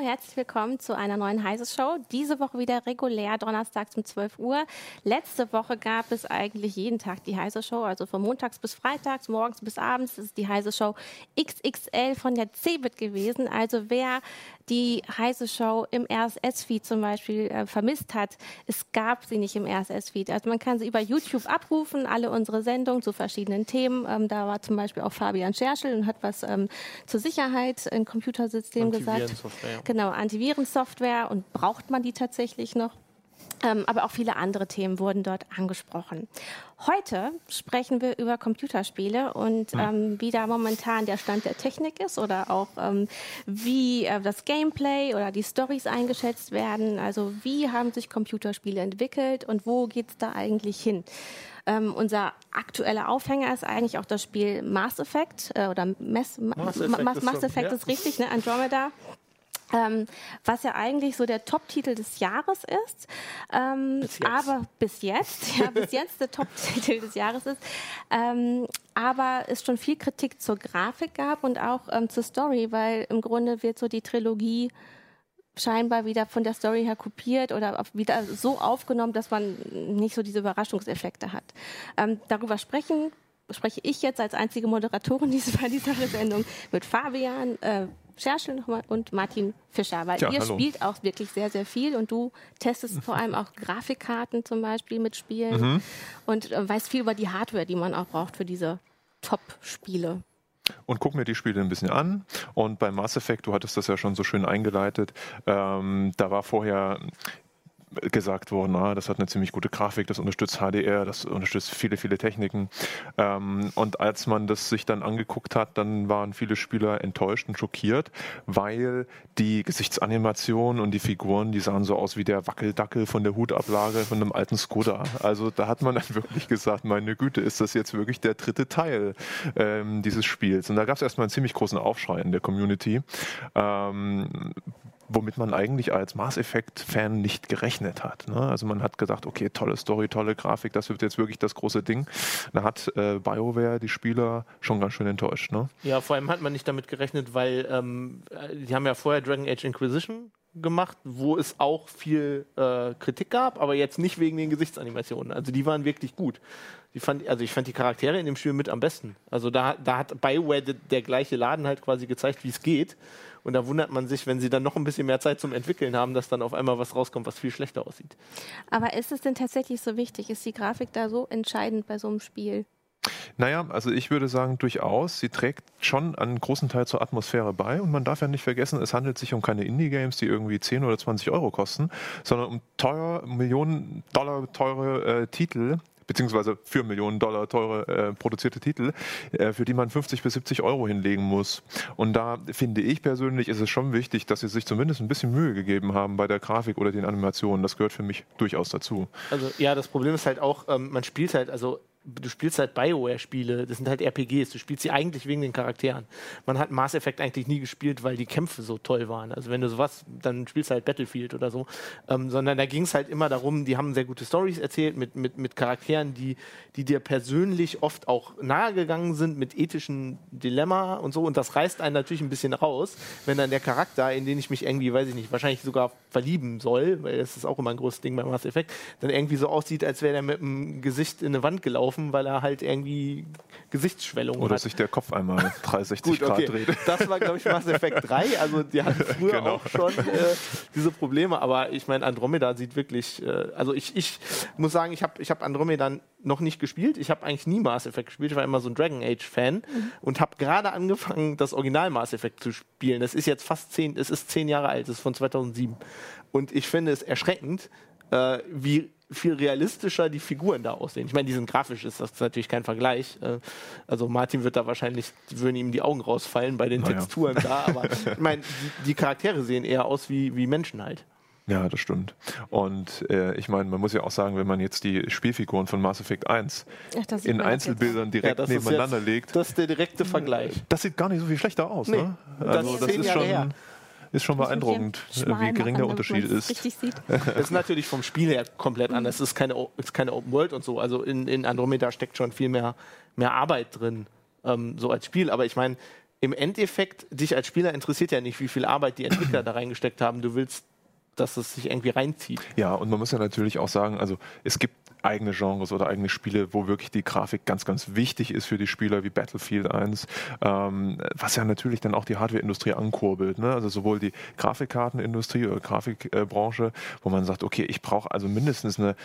herzlich willkommen zu einer neuen Heise Show. Diese Woche wieder regulär, donnerstags um 12 Uhr. Letzte Woche gab es eigentlich jeden Tag die Heise Show, also von montags bis freitags, morgens bis abends. Ist die Heise Show XXL von der CeBIT gewesen. Also wer die Heise Show im RSS-Feed zum Beispiel äh, vermisst hat, es gab sie nicht im RSS-Feed. Also man kann sie über YouTube abrufen, alle unsere Sendungen zu verschiedenen Themen. Ähm, da war zum Beispiel auch Fabian Scherschel und hat was ähm, zur Sicherheit im Computersystem gesagt. Genau, Antivirensoftware und braucht man die tatsächlich noch? Ähm, aber auch viele andere Themen wurden dort angesprochen. Heute sprechen wir über Computerspiele und hm. ähm, wie da momentan der Stand der Technik ist oder auch ähm, wie äh, das Gameplay oder die Stories eingeschätzt werden. Also wie haben sich Computerspiele entwickelt und wo geht es da eigentlich hin? Ähm, unser aktueller Aufhänger ist eigentlich auch das Spiel Mass Effect äh, oder Mass, Mass Effect, Mass, Mass Effect ist richtig, ne? Andromeda. Ähm, was ja eigentlich so der Top-Titel des Jahres ist, ähm, bis aber bis jetzt, ja, bis jetzt der Top-Titel des Jahres ist, ähm, aber es schon viel Kritik zur Grafik gab und auch ähm, zur Story, weil im Grunde wird so die Trilogie scheinbar wieder von der Story her kopiert oder wieder so aufgenommen, dass man nicht so diese Überraschungseffekte hat. Ähm, darüber sprechen spreche ich jetzt als einzige Moderatorin bei dieser Sendung mit Fabian, äh, Scherschel und Martin Fischer, weil Tja, ihr hallo. spielt auch wirklich sehr, sehr viel und du testest vor allem auch Grafikkarten zum Beispiel mit Spielen mhm. und äh, weißt viel über die Hardware, die man auch braucht für diese Top-Spiele und guck mir die Spiele ein bisschen an. Und bei Mass Effect, du hattest das ja schon so schön eingeleitet, ähm, da war vorher gesagt worden, ah, das hat eine ziemlich gute Grafik, das unterstützt HDR, das unterstützt viele, viele Techniken. Ähm, und als man das sich dann angeguckt hat, dann waren viele Spieler enttäuscht und schockiert, weil die Gesichtsanimationen und die Figuren, die sahen so aus wie der Wackeldackel von der Hutablage von einem alten Skoda. Also da hat man dann wirklich gesagt, meine Güte, ist das jetzt wirklich der dritte Teil ähm, dieses Spiels? Und da gab es erstmal einen ziemlich großen Aufschrei in der Community. Ähm, womit man eigentlich als Mass Effect-Fan nicht gerechnet hat. Ne? Also man hat gesagt, okay, tolle Story, tolle Grafik, das wird jetzt wirklich das große Ding. Da hat äh, BioWare die Spieler schon ganz schön enttäuscht. Ne? Ja, vor allem hat man nicht damit gerechnet, weil ähm, die haben ja vorher Dragon Age Inquisition gemacht, wo es auch viel äh, Kritik gab, aber jetzt nicht wegen den Gesichtsanimationen. Also die waren wirklich gut. Die fand, also ich fand die Charaktere in dem Spiel mit am besten. Also da, da hat BioWare der gleiche Laden halt quasi gezeigt, wie es geht. Und da wundert man sich, wenn sie dann noch ein bisschen mehr Zeit zum Entwickeln haben, dass dann auf einmal was rauskommt, was viel schlechter aussieht. Aber ist es denn tatsächlich so wichtig? Ist die Grafik da so entscheidend bei so einem Spiel? Naja, also ich würde sagen, durchaus. Sie trägt schon einen großen Teil zur Atmosphäre bei. Und man darf ja nicht vergessen, es handelt sich um keine Indie-Games, die irgendwie 10 oder 20 Euro kosten, sondern um teuer, Millionen Dollar teure äh, Titel, beziehungsweise für Millionen Dollar teure äh, produzierte Titel, äh, für die man 50 bis 70 Euro hinlegen muss. Und da finde ich persönlich, ist es schon wichtig, dass sie sich zumindest ein bisschen Mühe gegeben haben bei der Grafik oder den Animationen. Das gehört für mich durchaus dazu. Also ja, das Problem ist halt auch, ähm, man spielt halt, also du spielst halt Bioware-Spiele, das sind halt RPGs, du spielst sie eigentlich wegen den Charakteren. Man hat Mass Effect eigentlich nie gespielt, weil die Kämpfe so toll waren. Also wenn du sowas, dann spielst du halt Battlefield oder so. Ähm, sondern da ging es halt immer darum, die haben sehr gute Stories erzählt mit, mit, mit Charakteren, die, die dir persönlich oft auch nahegegangen sind, mit ethischen Dilemma und so. Und das reißt einen natürlich ein bisschen raus, wenn dann der Charakter, in den ich mich irgendwie, weiß ich nicht, wahrscheinlich sogar verlieben soll, weil das ist auch immer ein großes Ding bei Mass Effect, dann irgendwie so aussieht, als wäre der mit dem Gesicht in eine Wand gelaufen laufen, weil er halt irgendwie Gesichtsschwellung Oder hat. Oder sich der Kopf einmal 360 Gut, Grad okay. dreht. Das war, glaube ich, Mass Effect 3. Also die hatten früher genau. auch schon äh, diese Probleme. Aber ich meine, Andromeda sieht wirklich, äh, also ich, ich muss sagen, ich habe ich hab Andromeda noch nicht gespielt. Ich habe eigentlich nie Mass Effect gespielt. Ich war immer so ein Dragon Age Fan mhm. und habe gerade angefangen, das Original Mass Effect zu spielen. Das ist jetzt fast zehn, es ist zehn Jahre alt, es ist von 2007. Und ich finde es erschreckend, äh, wie viel realistischer die Figuren da aussehen. Ich meine, die sind grafisch, ist das natürlich kein Vergleich. Äh, also Martin wird da wahrscheinlich, würden ihm die Augen rausfallen bei den naja. Texturen da, aber ich meine, die, die, Charaktere sehen eher aus wie, wie Menschen halt. Ja, das stimmt. Und äh, ich meine, man muss ja auch sagen, wenn man jetzt die Spielfiguren von Mass Effect 1 Ach, in Einzelbildern direkt ja, nebeneinander jetzt, legt. Das ist der direkte Vergleich. Das sieht gar nicht so viel schlechter aus, nee, ne? Also das, das ist schon. Her ist schon beeindruckend, wie gering der Unterschied ist. Das ist natürlich vom Spiel her komplett anders. Es ist keine, ist keine Open World und so. Also in, in Andromeda steckt schon viel mehr, mehr Arbeit drin, ähm, so als Spiel. Aber ich meine, im Endeffekt, dich als Spieler interessiert ja nicht, wie viel Arbeit die Entwickler da reingesteckt haben. Du willst, dass es sich irgendwie reinzieht. Ja, und man muss ja natürlich auch sagen, also es gibt eigene Genres oder eigene Spiele, wo wirklich die Grafik ganz, ganz wichtig ist für die Spieler, wie Battlefield 1, ähm, was ja natürlich dann auch die Hardwareindustrie ankurbelt. Ne? Also sowohl die Grafikkartenindustrie oder Grafikbranche, wo man sagt, okay, ich brauche also mindestens eine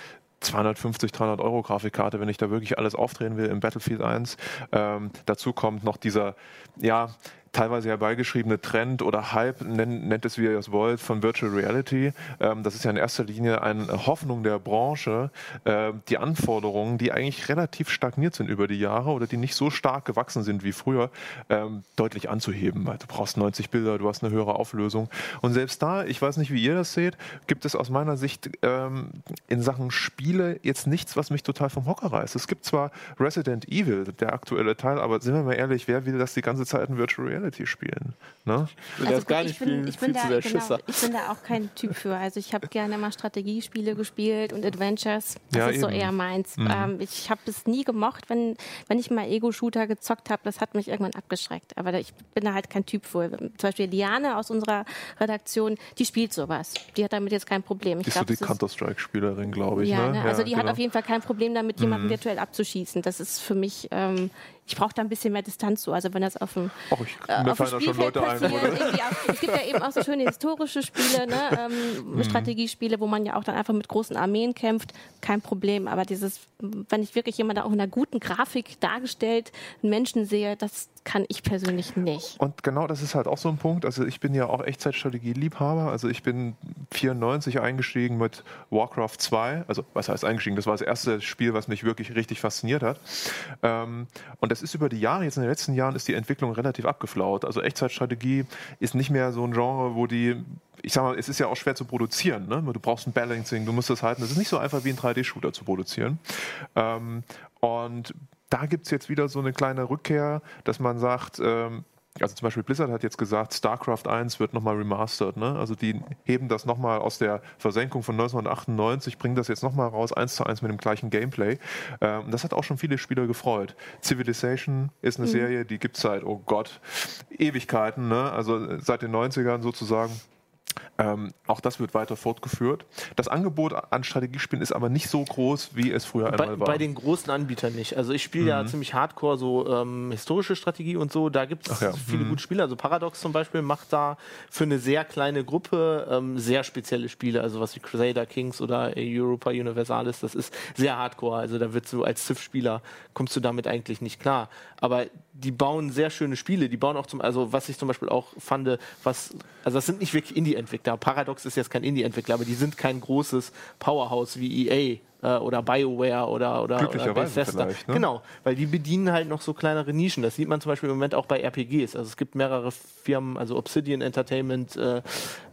250, 300 Euro Grafikkarte, wenn ich da wirklich alles aufdrehen will im Battlefield 1. Ähm, dazu kommt noch dieser, ja, teilweise herbeigeschriebene Trend oder Hype, nennt, nennt es wie ihr es wollt, von Virtual Reality. Ähm, das ist ja in erster Linie eine Hoffnung der Branche, äh, die Anforderungen, die eigentlich relativ stagniert sind über die Jahre oder die nicht so stark gewachsen sind wie früher, ähm, deutlich anzuheben. Weil du brauchst 90 Bilder, du hast eine höhere Auflösung. Und selbst da, ich weiß nicht, wie ihr das seht, gibt es aus meiner Sicht ähm, in Sachen Spiele jetzt nichts, was mich total vom Hocker reißt. Es gibt zwar Resident Evil, der aktuelle Teil, aber sind wir mal ehrlich, wer will das die ganze Zeit in Virtual Reality? Reality spielen. Ne? Also das gar nicht bin, ich, bin da, genau, ich bin da auch kein Typ für. Also ich habe gerne mal Strategiespiele gespielt und Adventures. Das ja, ist eben. so eher meins. Mhm. Ähm, ich habe es nie gemocht, wenn, wenn ich mal Ego-Shooter gezockt habe. Das hat mich irgendwann abgeschreckt. Aber ich bin da halt kein Typ für. Zum Beispiel Liane aus unserer Redaktion, die spielt sowas. Die hat damit jetzt kein Problem. Ich die glaub, ist so die Counter-Strike-Spielerin, glaube ich. Ja, ne? ne? also die genau. hat auf jeden Fall kein Problem damit, jemanden mhm. virtuell abzuschießen. Das ist für mich ähm, ich brauche da ein bisschen mehr Distanz zu. Also wenn das auf dem Och, ich, äh, Leute ein, oder? Auch, es gibt ja eben auch so schöne historische Spiele, ne? ähm, mhm. Strategiespiele, wo man ja auch dann einfach mit großen Armeen kämpft. Kein Problem. Aber dieses, wenn ich wirklich jemanden auch in einer guten Grafik dargestellt, einen Menschen sehe, das kann ich persönlich nicht. Und genau das ist halt auch so ein Punkt. Also ich bin ja auch Echtzeitstrategie-Liebhaber. Also ich bin 94 eingestiegen mit Warcraft 2. Also was heißt eingestiegen? Das war das erste Spiel, was mich wirklich richtig fasziniert hat. Ähm, und das ist über die Jahre, jetzt in den letzten Jahren ist die Entwicklung relativ abgeflaut. Also Echtzeitstrategie ist nicht mehr so ein Genre, wo die, ich sag mal, es ist ja auch schwer zu produzieren. Ne? Du brauchst ein Balancing, du musst das halten. Das ist nicht so einfach wie ein 3D-Shooter zu produzieren. Ähm, und da gibt es jetzt wieder so eine kleine Rückkehr, dass man sagt, ähm, also zum Beispiel Blizzard hat jetzt gesagt, StarCraft 1 wird nochmal remastered. Ne? Also die heben das nochmal aus der Versenkung von 1998, bringen das jetzt nochmal raus, eins zu eins mit dem gleichen Gameplay. Ähm, das hat auch schon viele Spieler gefreut. Civilization ist eine mhm. Serie, die gibt es seit, oh Gott, Ewigkeiten. Ne? Also seit den 90ern sozusagen. Ähm, auch das wird weiter fortgeführt. Das Angebot an Strategiespielen ist aber nicht so groß, wie es früher bei, einmal war. Bei den großen Anbietern nicht. Also ich spiele mhm. ja ziemlich hardcore so ähm, historische Strategie und so. Da gibt es ja. viele mhm. gute Spiele. Also Paradox zum Beispiel macht da für eine sehr kleine Gruppe ähm, sehr spezielle Spiele. Also was wie Crusader Kings oder Europa Universalis. Das ist sehr hardcore. Also da wird so als Civ-Spieler kommst du damit eigentlich nicht klar. Aber die bauen sehr schöne Spiele. Die bauen auch zum, also was ich zum Beispiel auch fand, was, also das sind nicht wirklich Indie-Entwickler. Paradox ist jetzt kein Indie-Entwickler, aber die sind kein großes Powerhouse wie EA äh, oder BioWare oder, oder, oder Bethesda. Ne? Genau, weil die bedienen halt noch so kleinere Nischen. Das sieht man zum Beispiel im Moment auch bei RPGs. Also es gibt mehrere Firmen, also Obsidian Entertainment, äh,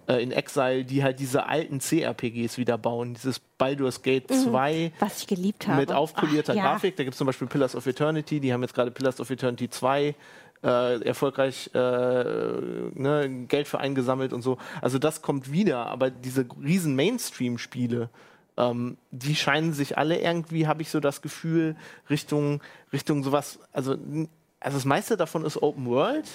äh, in Exile, die halt diese alten CRPGs wieder bauen. Dieses Baldur's Gate 2. Mhm, was ich geliebt habe. Mit aufpolierter Ach, ja. Grafik. Da gibt es zum Beispiel Pillars of Eternity. Die haben jetzt gerade Pillars of Eternity 2 äh, erfolgreich äh, ne, Geld für eingesammelt und so. Also das kommt wieder, aber diese riesen Mainstream-Spiele, ähm, die scheinen sich alle irgendwie, habe ich so das Gefühl, Richtung, Richtung sowas, also, also das meiste davon ist Open World.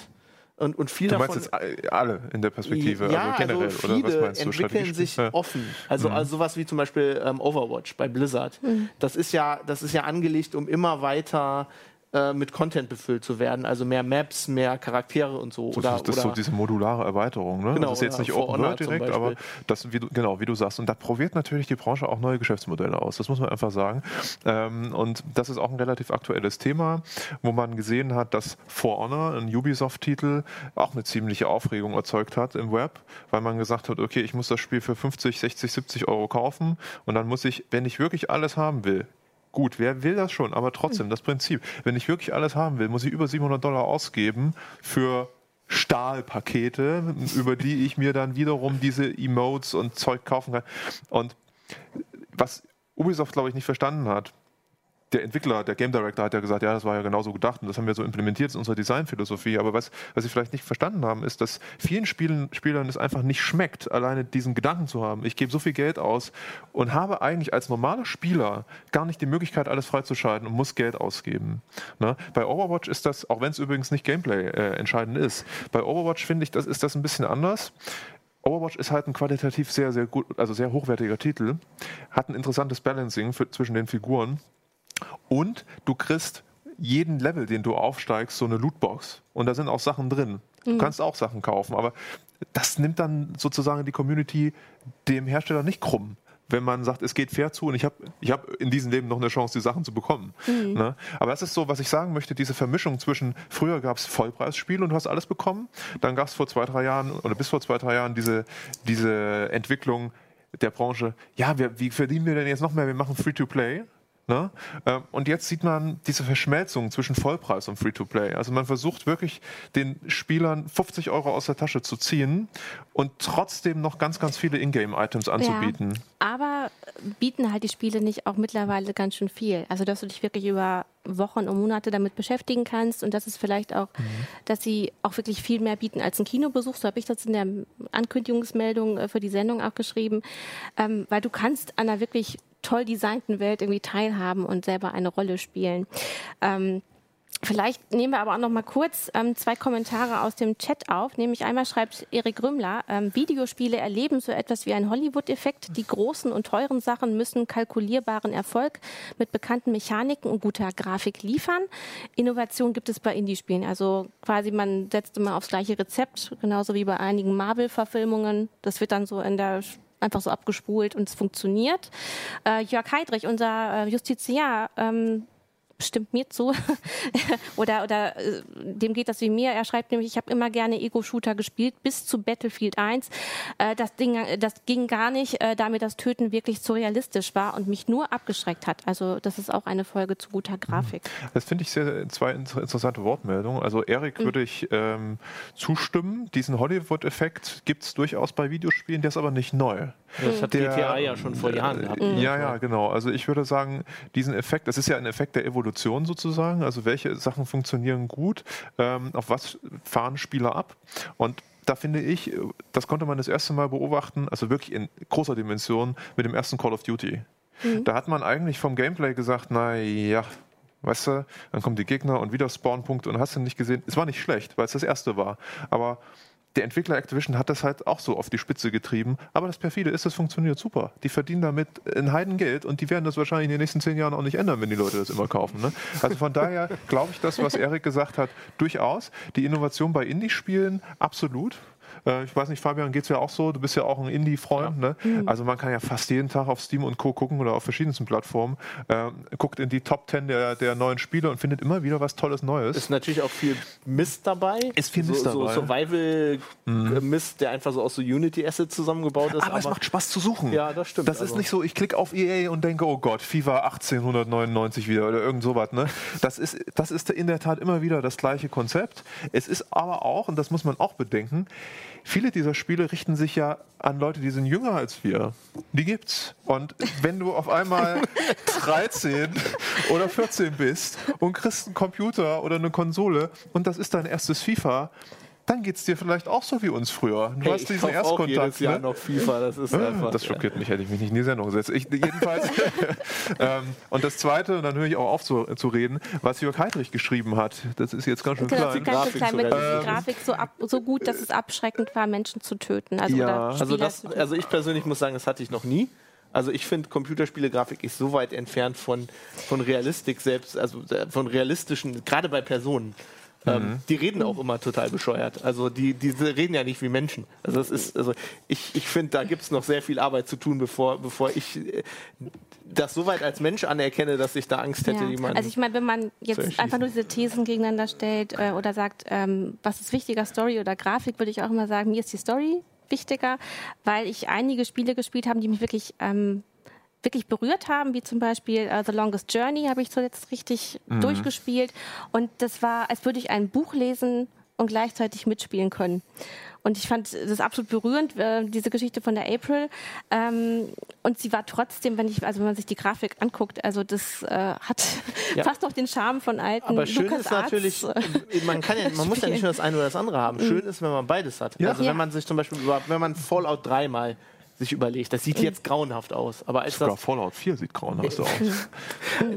Und, und viel du meinst davon, jetzt alle in der Perspektive, ja, also generell, also viele oder was meinst du? entwickeln sich ja. offen. Also, mhm. also sowas wie zum Beispiel ähm, Overwatch bei Blizzard. Mhm. Das ist ja, das ist ja angelegt, um immer weiter äh, mit Content befüllt zu werden, also mehr Maps, mehr Charaktere und so. so oder, das ist so diese modulare Erweiterung, ne? Genau, das ist jetzt nicht Open World direkt, aber das, wie du, genau, wie du sagst. Und da probiert natürlich die Branche auch neue Geschäftsmodelle aus. Das muss man einfach sagen. Ähm, und das ist auch ein relativ aktuelles Thema, wo man gesehen hat, dass For Honor, ein Ubisoft-Titel, auch eine ziemliche Aufregung erzeugt hat im Web, weil man gesagt hat, okay, ich muss das Spiel für 50, 60, 70 Euro kaufen und dann muss ich, wenn ich wirklich alles haben will, Gut, wer will das schon? Aber trotzdem, hm. das Prinzip. Wenn ich wirklich alles haben will, muss ich über 700 Dollar ausgeben für Stahlpakete, über die ich mir dann wiederum diese Emotes und Zeug kaufen kann. Und was Ubisoft, glaube ich, nicht verstanden hat, der Entwickler, der Game Director hat ja gesagt, ja, das war ja genauso gedacht und das haben wir so implementiert in unserer Designphilosophie. Aber was, was sie vielleicht nicht verstanden haben, ist, dass vielen Spielen, Spielern es einfach nicht schmeckt, alleine diesen Gedanken zu haben. Ich gebe so viel Geld aus und habe eigentlich als normaler Spieler gar nicht die Möglichkeit, alles freizuschalten und muss Geld ausgeben. Ne? Bei Overwatch ist das, auch wenn es übrigens nicht Gameplay äh, entscheidend ist, bei Overwatch finde ich, das ist das ein bisschen anders. Overwatch ist halt ein qualitativ sehr, sehr gut, also sehr hochwertiger Titel, hat ein interessantes Balancing für, zwischen den Figuren und du kriegst jeden Level, den du aufsteigst, so eine Lootbox. Und da sind auch Sachen drin. Du mhm. kannst auch Sachen kaufen, aber das nimmt dann sozusagen die Community dem Hersteller nicht krumm wenn man sagt, es geht fair zu und ich habe ich hab in diesem Leben noch eine Chance, die Sachen zu bekommen. Mhm. Ne? Aber das ist so, was ich sagen möchte, diese Vermischung zwischen, früher gab es Vollpreisspiele und du hast alles bekommen, dann gab es vor zwei, drei Jahren oder bis vor zwei, drei Jahren diese, diese Entwicklung der Branche, ja, wir, wie verdienen wir denn jetzt noch mehr, wir machen Free-to-Play. Ne? Ähm, und jetzt sieht man diese Verschmelzung zwischen Vollpreis und Free-to-Play. Also man versucht wirklich den Spielern 50 Euro aus der Tasche zu ziehen und trotzdem noch ganz, ganz viele Ingame-Items anzubieten. Ja, aber bieten halt die Spiele nicht auch mittlerweile ganz schön viel. Also dass du dich wirklich über Wochen und Monate damit beschäftigen kannst und das ist vielleicht auch, mhm. dass sie auch wirklich viel mehr bieten als ein Kinobesuch. So habe ich das in der Ankündigungsmeldung äh, für die Sendung auch geschrieben, ähm, weil du kannst an einer wirklich toll designten Welt irgendwie teilhaben und selber eine Rolle spielen. Ähm, Vielleicht nehmen wir aber auch noch mal kurz ähm, zwei Kommentare aus dem Chat auf. Nämlich einmal schreibt Erik Rümmler, ähm, Videospiele erleben so etwas wie einen Hollywood-Effekt. Die großen und teuren Sachen müssen kalkulierbaren Erfolg mit bekannten Mechaniken und guter Grafik liefern. Innovation gibt es bei Indie-Spielen. Also quasi man setzt immer aufs gleiche Rezept, genauso wie bei einigen Marvel-Verfilmungen. Das wird dann so in der einfach so abgespult und es funktioniert. Äh, Jörg Heidrich, unser äh, Justiziar, ähm, stimmt mir zu. oder oder äh, dem geht das wie mir. Er schreibt nämlich, ich habe immer gerne Ego-Shooter gespielt, bis zu Battlefield 1. Äh, das, Ding, das ging gar nicht, äh, da mir das Töten wirklich zu realistisch war und mich nur abgeschreckt hat. Also das ist auch eine Folge zu guter Grafik. Mhm. Das finde ich sehr, zwei interessante Wortmeldungen. Also Erik mhm. würde ich ähm, zustimmen. Diesen Hollywood-Effekt gibt es durchaus bei Videospielen, der ist aber nicht neu. Das hat der, GTA ja schon vor Jahren gehabt. Ja, ja, genau. Also ich würde sagen, diesen Effekt, das ist ja ein Effekt der Evolution Evolution sozusagen. Also welche Sachen funktionieren gut, ähm, auf was fahren Spieler ab. Und da finde ich, das konnte man das erste Mal beobachten, also wirklich in großer Dimension mit dem ersten Call of Duty. Mhm. Da hat man eigentlich vom Gameplay gesagt, na ja, weißt du, dann kommen die Gegner und wieder Spawnpunkte und hast du nicht gesehen. Es war nicht schlecht, weil es das erste war. Aber der Entwickler Activision hat das halt auch so auf die Spitze getrieben. Aber das perfide ist, das funktioniert super. Die verdienen damit ein Heidengeld und die werden das wahrscheinlich in den nächsten zehn Jahren auch nicht ändern, wenn die Leute das immer kaufen. Ne? Also von daher glaube ich das, was Erik gesagt hat, durchaus. Die Innovation bei Indie-Spielen absolut. Äh, ich weiß nicht, Fabian, geht es ja auch so? Du bist ja auch ein Indie-Freund. Ja. Ne? Mhm. Also man kann ja fast jeden Tag auf Steam und Co. gucken oder auf verschiedensten Plattformen. Äh, guckt in die Top 10 der, der neuen Spiele und findet immer wieder was Tolles Neues. Ist natürlich auch viel Mist dabei. Ist viel Mist so, dabei. So Survival-Mist, mhm. der einfach so aus so Unity-Assets zusammengebaut ist. Aber, aber, es macht Spaß zu suchen. Ja, das stimmt. Das also. ist nicht so, ich klicke auf EA und denke, oh Gott, FIFA 1899 wieder oder irgend sowas. Ne? Das, ist, das ist in der Tat immer wieder das gleiche Konzept. Es ist aber auch, und das muss man auch bedenken, viele dieser Spiele richten sich ja an Leute, die sind jünger als wir. Die gibt's. Und wenn du auf einmal 13 oder 14 bist und kriegst einen Computer oder eine Konsole und das ist dein erstes FIFA, dann geht es dir vielleicht auch so wie uns früher. Du hey, hast diesen Erstkontakt. Auch jedes Jahr ne? noch FIFA, das ist einfach. Das schockiert mich, hätte ich mich nicht in die Sendung gesetzt. Ich, jedenfalls. ähm, und das Zweite, und dann höre ich auch auf zu, zu, reden, was Jörg Heidrich geschrieben hat. Das ist jetzt ganz schön genau, klein. Ganz klein mit ähm, Grafik so, ab, so gut, dass es abschreckend war, Menschen zu töten. Also, ja. also, das, also ich persönlich muss sagen, das hatte ich noch nie. Also ich finde, Computerspielegrafik ist so weit entfernt von, von Realistik selbst, also äh, von realistischen, gerade bei Personen. Ähm, mhm. die reden auch immer total bescheuert. Also die, die reden ja nicht wie Menschen. Also das ist, also ich, ich finde, da gibt es noch sehr viel Arbeit zu tun, bevor, bevor ich äh, das so weit als Mensch anerkenne, dass ich da Angst hätte, ja. jemanden. Also ich meine, wenn man jetzt einfach nur diese Thesen gegeneinander stellt äh, oder sagt, ähm, was ist wichtiger, Story oder Grafik, würde ich auch immer sagen, mir ist die Story wichtiger, weil ich einige Spiele gespielt habe, die mich wirklich ähm, wirklich berührt haben, wie zum Beispiel uh, The Longest Journey habe ich zuletzt richtig mhm. durchgespielt. Und das war, als würde ich ein Buch lesen und gleichzeitig mitspielen können. Und ich fand das absolut berührend, äh, diese Geschichte von der April. Ähm, und sie war trotzdem, wenn ich, also wenn man sich die Grafik anguckt, also das äh, hat ja. fast noch den Charme von alten. Aber schön Lukas ist natürlich, man kann ja, man muss ja nicht nur das eine oder das andere haben. Schön mhm. ist, wenn man beides hat. Ja. Also wenn man sich zum Beispiel, wenn man Fallout 3 mal sich überlegt. Das sieht jetzt grauenhaft aus. Aber als Sogar das Fallout 4 sieht grauenhaft aus.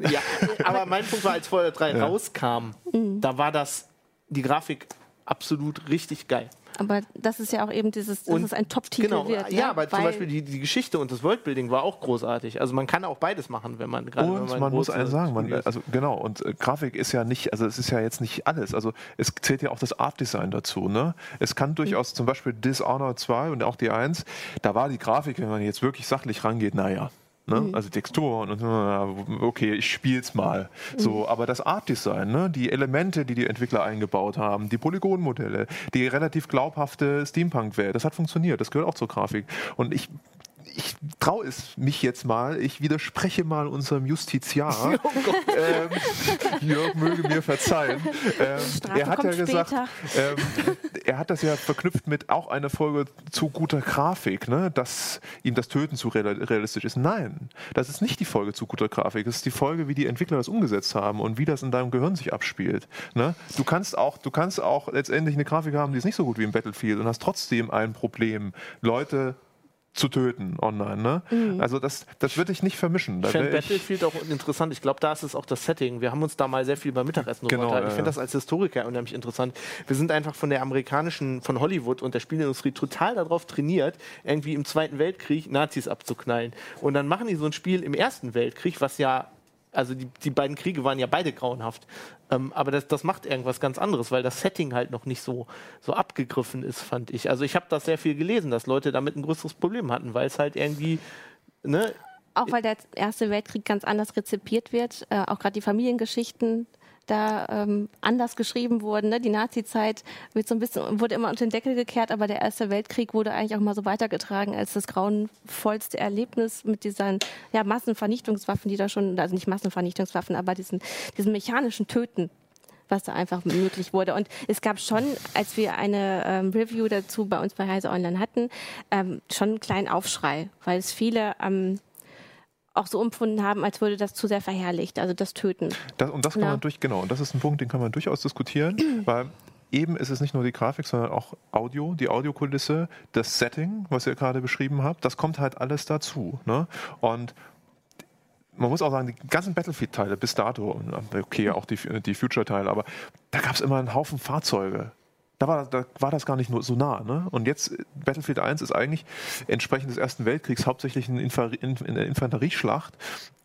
ja, aber mein Punkt war, als Fallout 3 ja. rauskam, mhm. da war das die Grafik absolut richtig geil. Aber das ist ja auch eben dieses, dass und, es ein Top-Titel genau, wird. Ja, ja aber zum Beispiel die, die Geschichte und das Worldbuilding war auch großartig. Also man kann auch beides machen, wenn man gerade. Und man, man muss eins sagen, man, also genau, und äh, Grafik ist ja nicht, also es ist ja jetzt nicht alles. Also es zählt ja auch das Art-Design dazu. Ne? Es kann durchaus mhm. zum Beispiel Dishonored 2 und auch die 1, da war die Grafik, wenn man jetzt wirklich sachlich rangeht, naja, Ne? Mhm. Also Texturen und okay, ich spiel's mal. Mhm. So, aber das Art Design, ne? die Elemente, die die Entwickler eingebaut haben, die Polygonmodelle, die relativ glaubhafte Steampunk-Welt, das hat funktioniert. Das gehört auch zur Grafik. Und ich ich traue es mich jetzt mal, ich widerspreche mal unserem Justiziar. Oh ähm, Jörg möge mir verzeihen. Ähm, er hat ja gesagt, ähm, er hat das ja verknüpft mit auch einer Folge zu guter Grafik, ne? dass ihm das Töten zu realistisch ist. Nein, das ist nicht die Folge zu guter Grafik. Das ist die Folge, wie die Entwickler das umgesetzt haben und wie das in deinem Gehirn sich abspielt. Ne? Du kannst auch, du kannst auch letztendlich eine Grafik haben, die ist nicht so gut wie im Battlefield und hast trotzdem ein Problem. Leute zu töten online. Ne? Mhm. Also das, das würde ich nicht vermischen. Da ich finde Battlefield auch interessant. Ich glaube, da ist es auch das Setting. Wir haben uns da mal sehr viel beim Mittagessen genau, ja, Ich finde das als Historiker unheimlich interessant. Wir sind einfach von der amerikanischen, von Hollywood und der Spielindustrie total darauf trainiert, irgendwie im Zweiten Weltkrieg Nazis abzuknallen. Und dann machen die so ein Spiel im Ersten Weltkrieg, was ja also die, die beiden Kriege waren ja beide grauenhaft. Ähm, aber das, das macht irgendwas ganz anderes, weil das Setting halt noch nicht so, so abgegriffen ist, fand ich. Also ich habe das sehr viel gelesen, dass Leute damit ein größeres Problem hatten, weil es halt irgendwie. Ne, auch weil der Erste Weltkrieg ganz anders rezipiert wird, äh, auch gerade die Familiengeschichten da ähm, anders geschrieben wurden. Ne? Die Nazi-Zeit wird so ein bisschen, wurde immer unter den Deckel gekehrt, aber der Erste Weltkrieg wurde eigentlich auch mal so weitergetragen als das grauenvollste Erlebnis mit diesen ja, Massenvernichtungswaffen, die da schon, also nicht Massenvernichtungswaffen, aber diesen, diesen mechanischen Töten was da einfach möglich wurde. Und es gab schon, als wir eine ähm, Review dazu bei uns bei Heise Online hatten, ähm, schon einen kleinen Aufschrei, weil es viele ähm, auch so empfunden haben, als würde das zu sehr verherrlicht, also das Töten. Das, und das kann ja. man durch, genau, und das ist ein Punkt, den kann man durchaus diskutieren, weil eben ist es nicht nur die Grafik, sondern auch Audio, die Audiokulisse, das Setting, was ihr gerade beschrieben habt, das kommt halt alles dazu. Ne? Und man muss auch sagen, die ganzen Battlefield-Teile bis dato, okay, auch die, die Future-Teile, aber da gab es immer einen Haufen Fahrzeuge da war, da war das gar nicht nur so nah. Ne? Und jetzt, Battlefield 1 ist eigentlich entsprechend des Ersten Weltkriegs hauptsächlich eine Infanterieschlacht.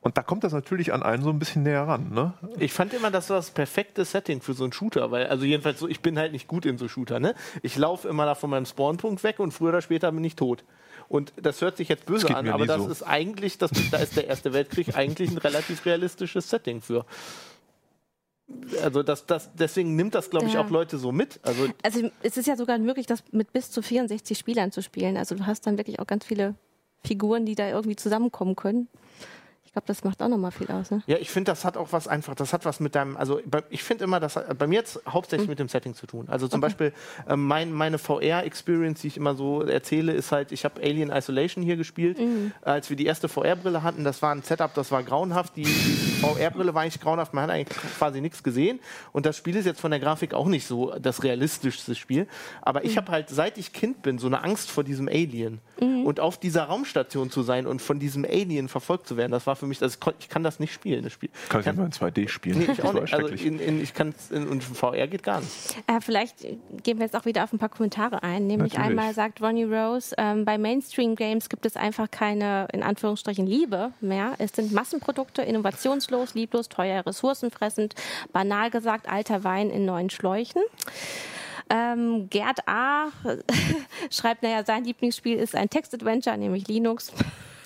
Und da kommt das natürlich an einen so ein bisschen näher ran. Ne? Ich fand immer, das war das perfekte Setting für so einen Shooter, weil, also jedenfalls so, ich bin halt nicht gut in so Shooter. Ne? Ich laufe immer da von meinem Spawnpunkt weg und früher oder später bin ich tot. Und das hört sich jetzt böse an, aber das so. ist eigentlich, das, da ist der Erste Weltkrieg eigentlich ein relativ realistisches Setting für also das, das, deswegen nimmt das, glaube ich, ja. auch Leute so mit. Also, also es ist ja sogar möglich, das mit bis zu 64 Spielern zu spielen. Also du hast dann wirklich auch ganz viele Figuren, die da irgendwie zusammenkommen können glaube, das macht auch nochmal viel aus. Ne? Ja, ich finde, das hat auch was einfach, das hat was mit deinem, also ich finde immer, das hat bei mir jetzt hauptsächlich mhm. mit dem Setting zu tun. Also zum okay. Beispiel äh, mein, meine VR-Experience, die ich immer so erzähle, ist halt, ich habe Alien Isolation hier gespielt, mhm. als wir die erste VR-Brille hatten. Das war ein Setup, das war grauenhaft. Die, die VR-Brille war eigentlich grauenhaft, man hat eigentlich quasi nichts gesehen. Und das Spiel ist jetzt von der Grafik auch nicht so das realistischste Spiel. Aber ich mhm. habe halt, seit ich Kind bin, so eine Angst vor diesem Alien. Mhm. Und auf dieser Raumstation zu sein und von diesem Alien verfolgt zu werden, das war für für mich, das, ich kann das nicht spielen. Das Spiel. Kann ich nicht mal in 2D spielen? Nee, ich auch nicht. Also in, in, ich kann und VR geht gar nicht. Äh, vielleicht gehen wir jetzt auch wieder auf ein paar Kommentare ein. Nämlich Natürlich. einmal sagt Ronnie Rose, ähm, bei Mainstream-Games gibt es einfach keine, in Anführungsstrichen, Liebe mehr. Es sind Massenprodukte, innovationslos, lieblos, teuer, ressourcenfressend, banal gesagt, alter Wein in neuen Schläuchen. Ähm, Gerd A. schreibt, naja, sein Lieblingsspiel ist ein Text-Adventure, nämlich Linux.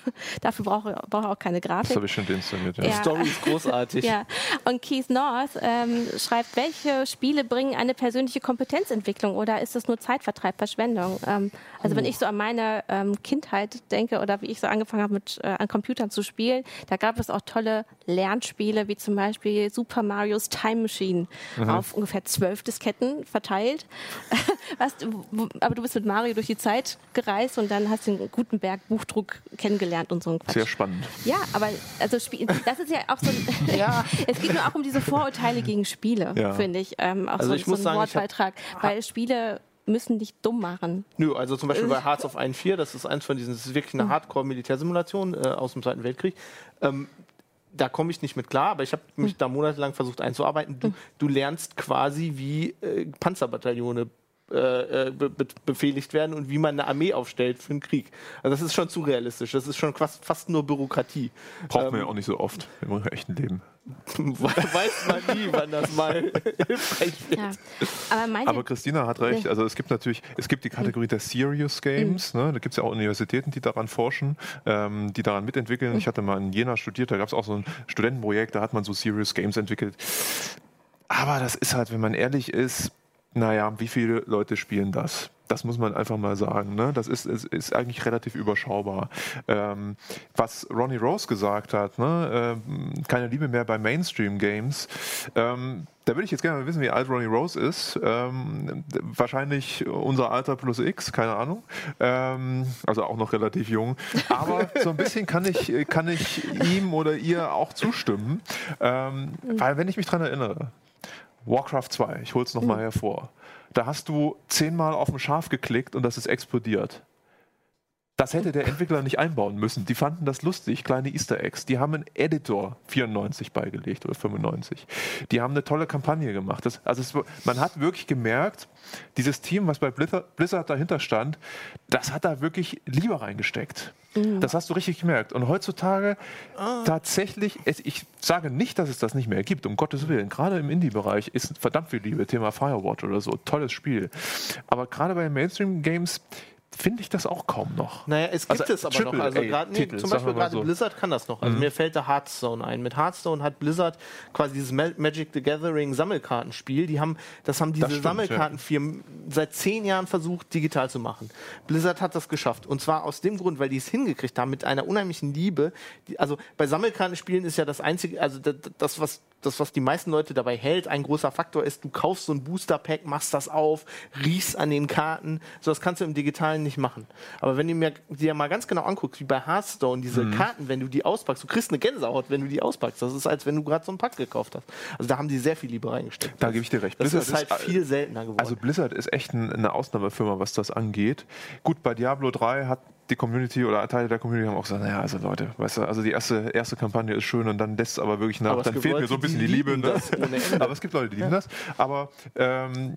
Dafür brauche ich auch keine Grafik. Das habe ich schon deinstalliert. Ja. Die. Story ist großartig. Ja, und Keith North ähm, schreibt, welche Spiele bringen eine persönliche Kompetenzentwicklung oder ist das nur Zeitvertreib, Verschwendung? Ähm, also wenn ich so an meine ähm, Kindheit denke oder wie ich so angefangen habe, mit, äh, an Computern zu spielen, da gab es auch tolle Lernspiele, wie zum Beispiel Super Mario's Time Machine auf ungefähr zwölf Disketten verteilt. Was, aber du bist mit Mario durch die Zeit gereist und dann hast du den Gutenberg-Buchdruck kennengelernt und so ein Quatsch. Sehr spannend. Ja, aber also Spiel, das ist ja auch so ein, Ja. es geht nur auch um diese Vorurteile gegen Spiele, Ja. finde ich. Ähm, auch Also so, ich so muss ein sagen, ich hab- Wortbeitrag, weil Spiele müssen dich dumm machen. Nö, also zum Beispiel bei Hearts of Iron 4, das ist eins von diesen, das ist wirklich eine Hardcore-Militärsimulation äh, aus dem Zweiten Weltkrieg. Ähm, da komme ich nicht mit klar, aber ich habe mich da monatelang versucht einzuarbeiten. Du, du lernst quasi, wie äh, Panzerbataillone äh, äh, be be befehligt werden und wie man eine Armee aufstellt für einen Krieg. Also das ist schon zu realistisch. Das ist schon fast, fast nur Bürokratie. Braucht Ähm, man ja auch nicht so oft im echten Leben. Weiß man nie, wann das mal hilfreich wird. Ja. Aber Aber Christina hat recht. Also es gibt natürlich, es gibt die Kategorie der Serious Games. Ne? Da gibt es ja auch Universitäten, die daran forschen, ähm, die daran mitentwickeln. Ich hatte mal in Jena studiert, da gab es auch so ein Studentenprojekt, da hat man so Serious Games entwickelt. Aber das ist halt, wenn man ehrlich ist, naja, wie viele Leute spielen das? Das muss man einfach mal sagen. Ne? Das ist, ist, ist eigentlich relativ überschaubar. Ähm, was Ronnie Rose gesagt hat, ne? ähm, keine Liebe mehr bei Mainstream-Games, ähm, da würde ich jetzt gerne mal wissen, wie alt Ronnie Rose ist. Ähm, wahrscheinlich unser Alter plus X, keine Ahnung. Ähm, also auch noch relativ jung. Aber so ein bisschen kann ich, kann ich ihm oder ihr auch zustimmen. Ähm, weil wenn ich mich dran erinnere, Warcraft 2, ich hol's noch mal hervor. Da hast du zehnmal auf ein Schaf geklickt und das ist explodiert. Das hätte der Entwickler nicht einbauen müssen. Die fanden das lustig, kleine Easter Eggs. Die haben einen Editor 94 beigelegt oder 95. Die haben eine tolle Kampagne gemacht. Das, also es, man hat wirklich gemerkt, dieses Team, was bei Blizzard, Blizzard dahinter stand, das hat da wirklich Liebe reingesteckt. Das hast du richtig gemerkt. Und heutzutage tatsächlich, es, ich sage nicht, dass es das nicht mehr gibt, um Gottes Willen. Gerade im Indie-Bereich ist verdammt viel Liebe. Thema Firewatch oder so, tolles Spiel. Aber gerade bei Mainstream-Games finde ich das auch kaum noch. Naja, es gibt Also, es aber noch. Also gerade nee, zum Beispiel gerade so. Blizzard kann das noch. Also mir fällt da Hearthstone ein. Mit Hearthstone hat Blizzard quasi dieses Ma- Magic the Gathering Sammelkartenspiel. Die haben, das haben diese stimmt, Sammelkartenfirmen seit zehn Jahren versucht, digital zu machen. Blizzard hat das geschafft. Und zwar aus dem Grund, weil die es hingekriegt haben mit einer unheimlichen Liebe. Die, also bei Sammelkartenspielen ist ja das einzige, also das was das, was die meisten Leute dabei hält, ein großer Faktor ist, du kaufst so ein Booster-Pack, machst das auf, riechst an den Karten. So, das kannst du im Digitalen nicht machen. Aber wenn du mir dir mal ganz genau anguckst, wie bei Hearthstone, diese Mhm. Karten, wenn du die auspackst, du kriegst eine Gänsehaut, wenn du die auspackst. Das ist, als wenn du gerade so ein Pack gekauft hast. Also da haben die sehr viel Liebe reingesteckt. Da gebe ich dir recht. Das Blizzard ist halt ist, äh, viel seltener geworden. Also Blizzard ist echt ein, eine Ausnahmefirma, was das angeht. Gut, bei Diablo 3 hat die Community oder Teile der Community haben auch gesagt, naja, also Leute, weißt du, also die erste, erste Kampagne ist schön und dann lässt es aber wirklich nach, Aber dann fehlt mir so ein bisschen die die Liebe. Ne? Aber es gibt Leute, die lieben das. Aber ähm,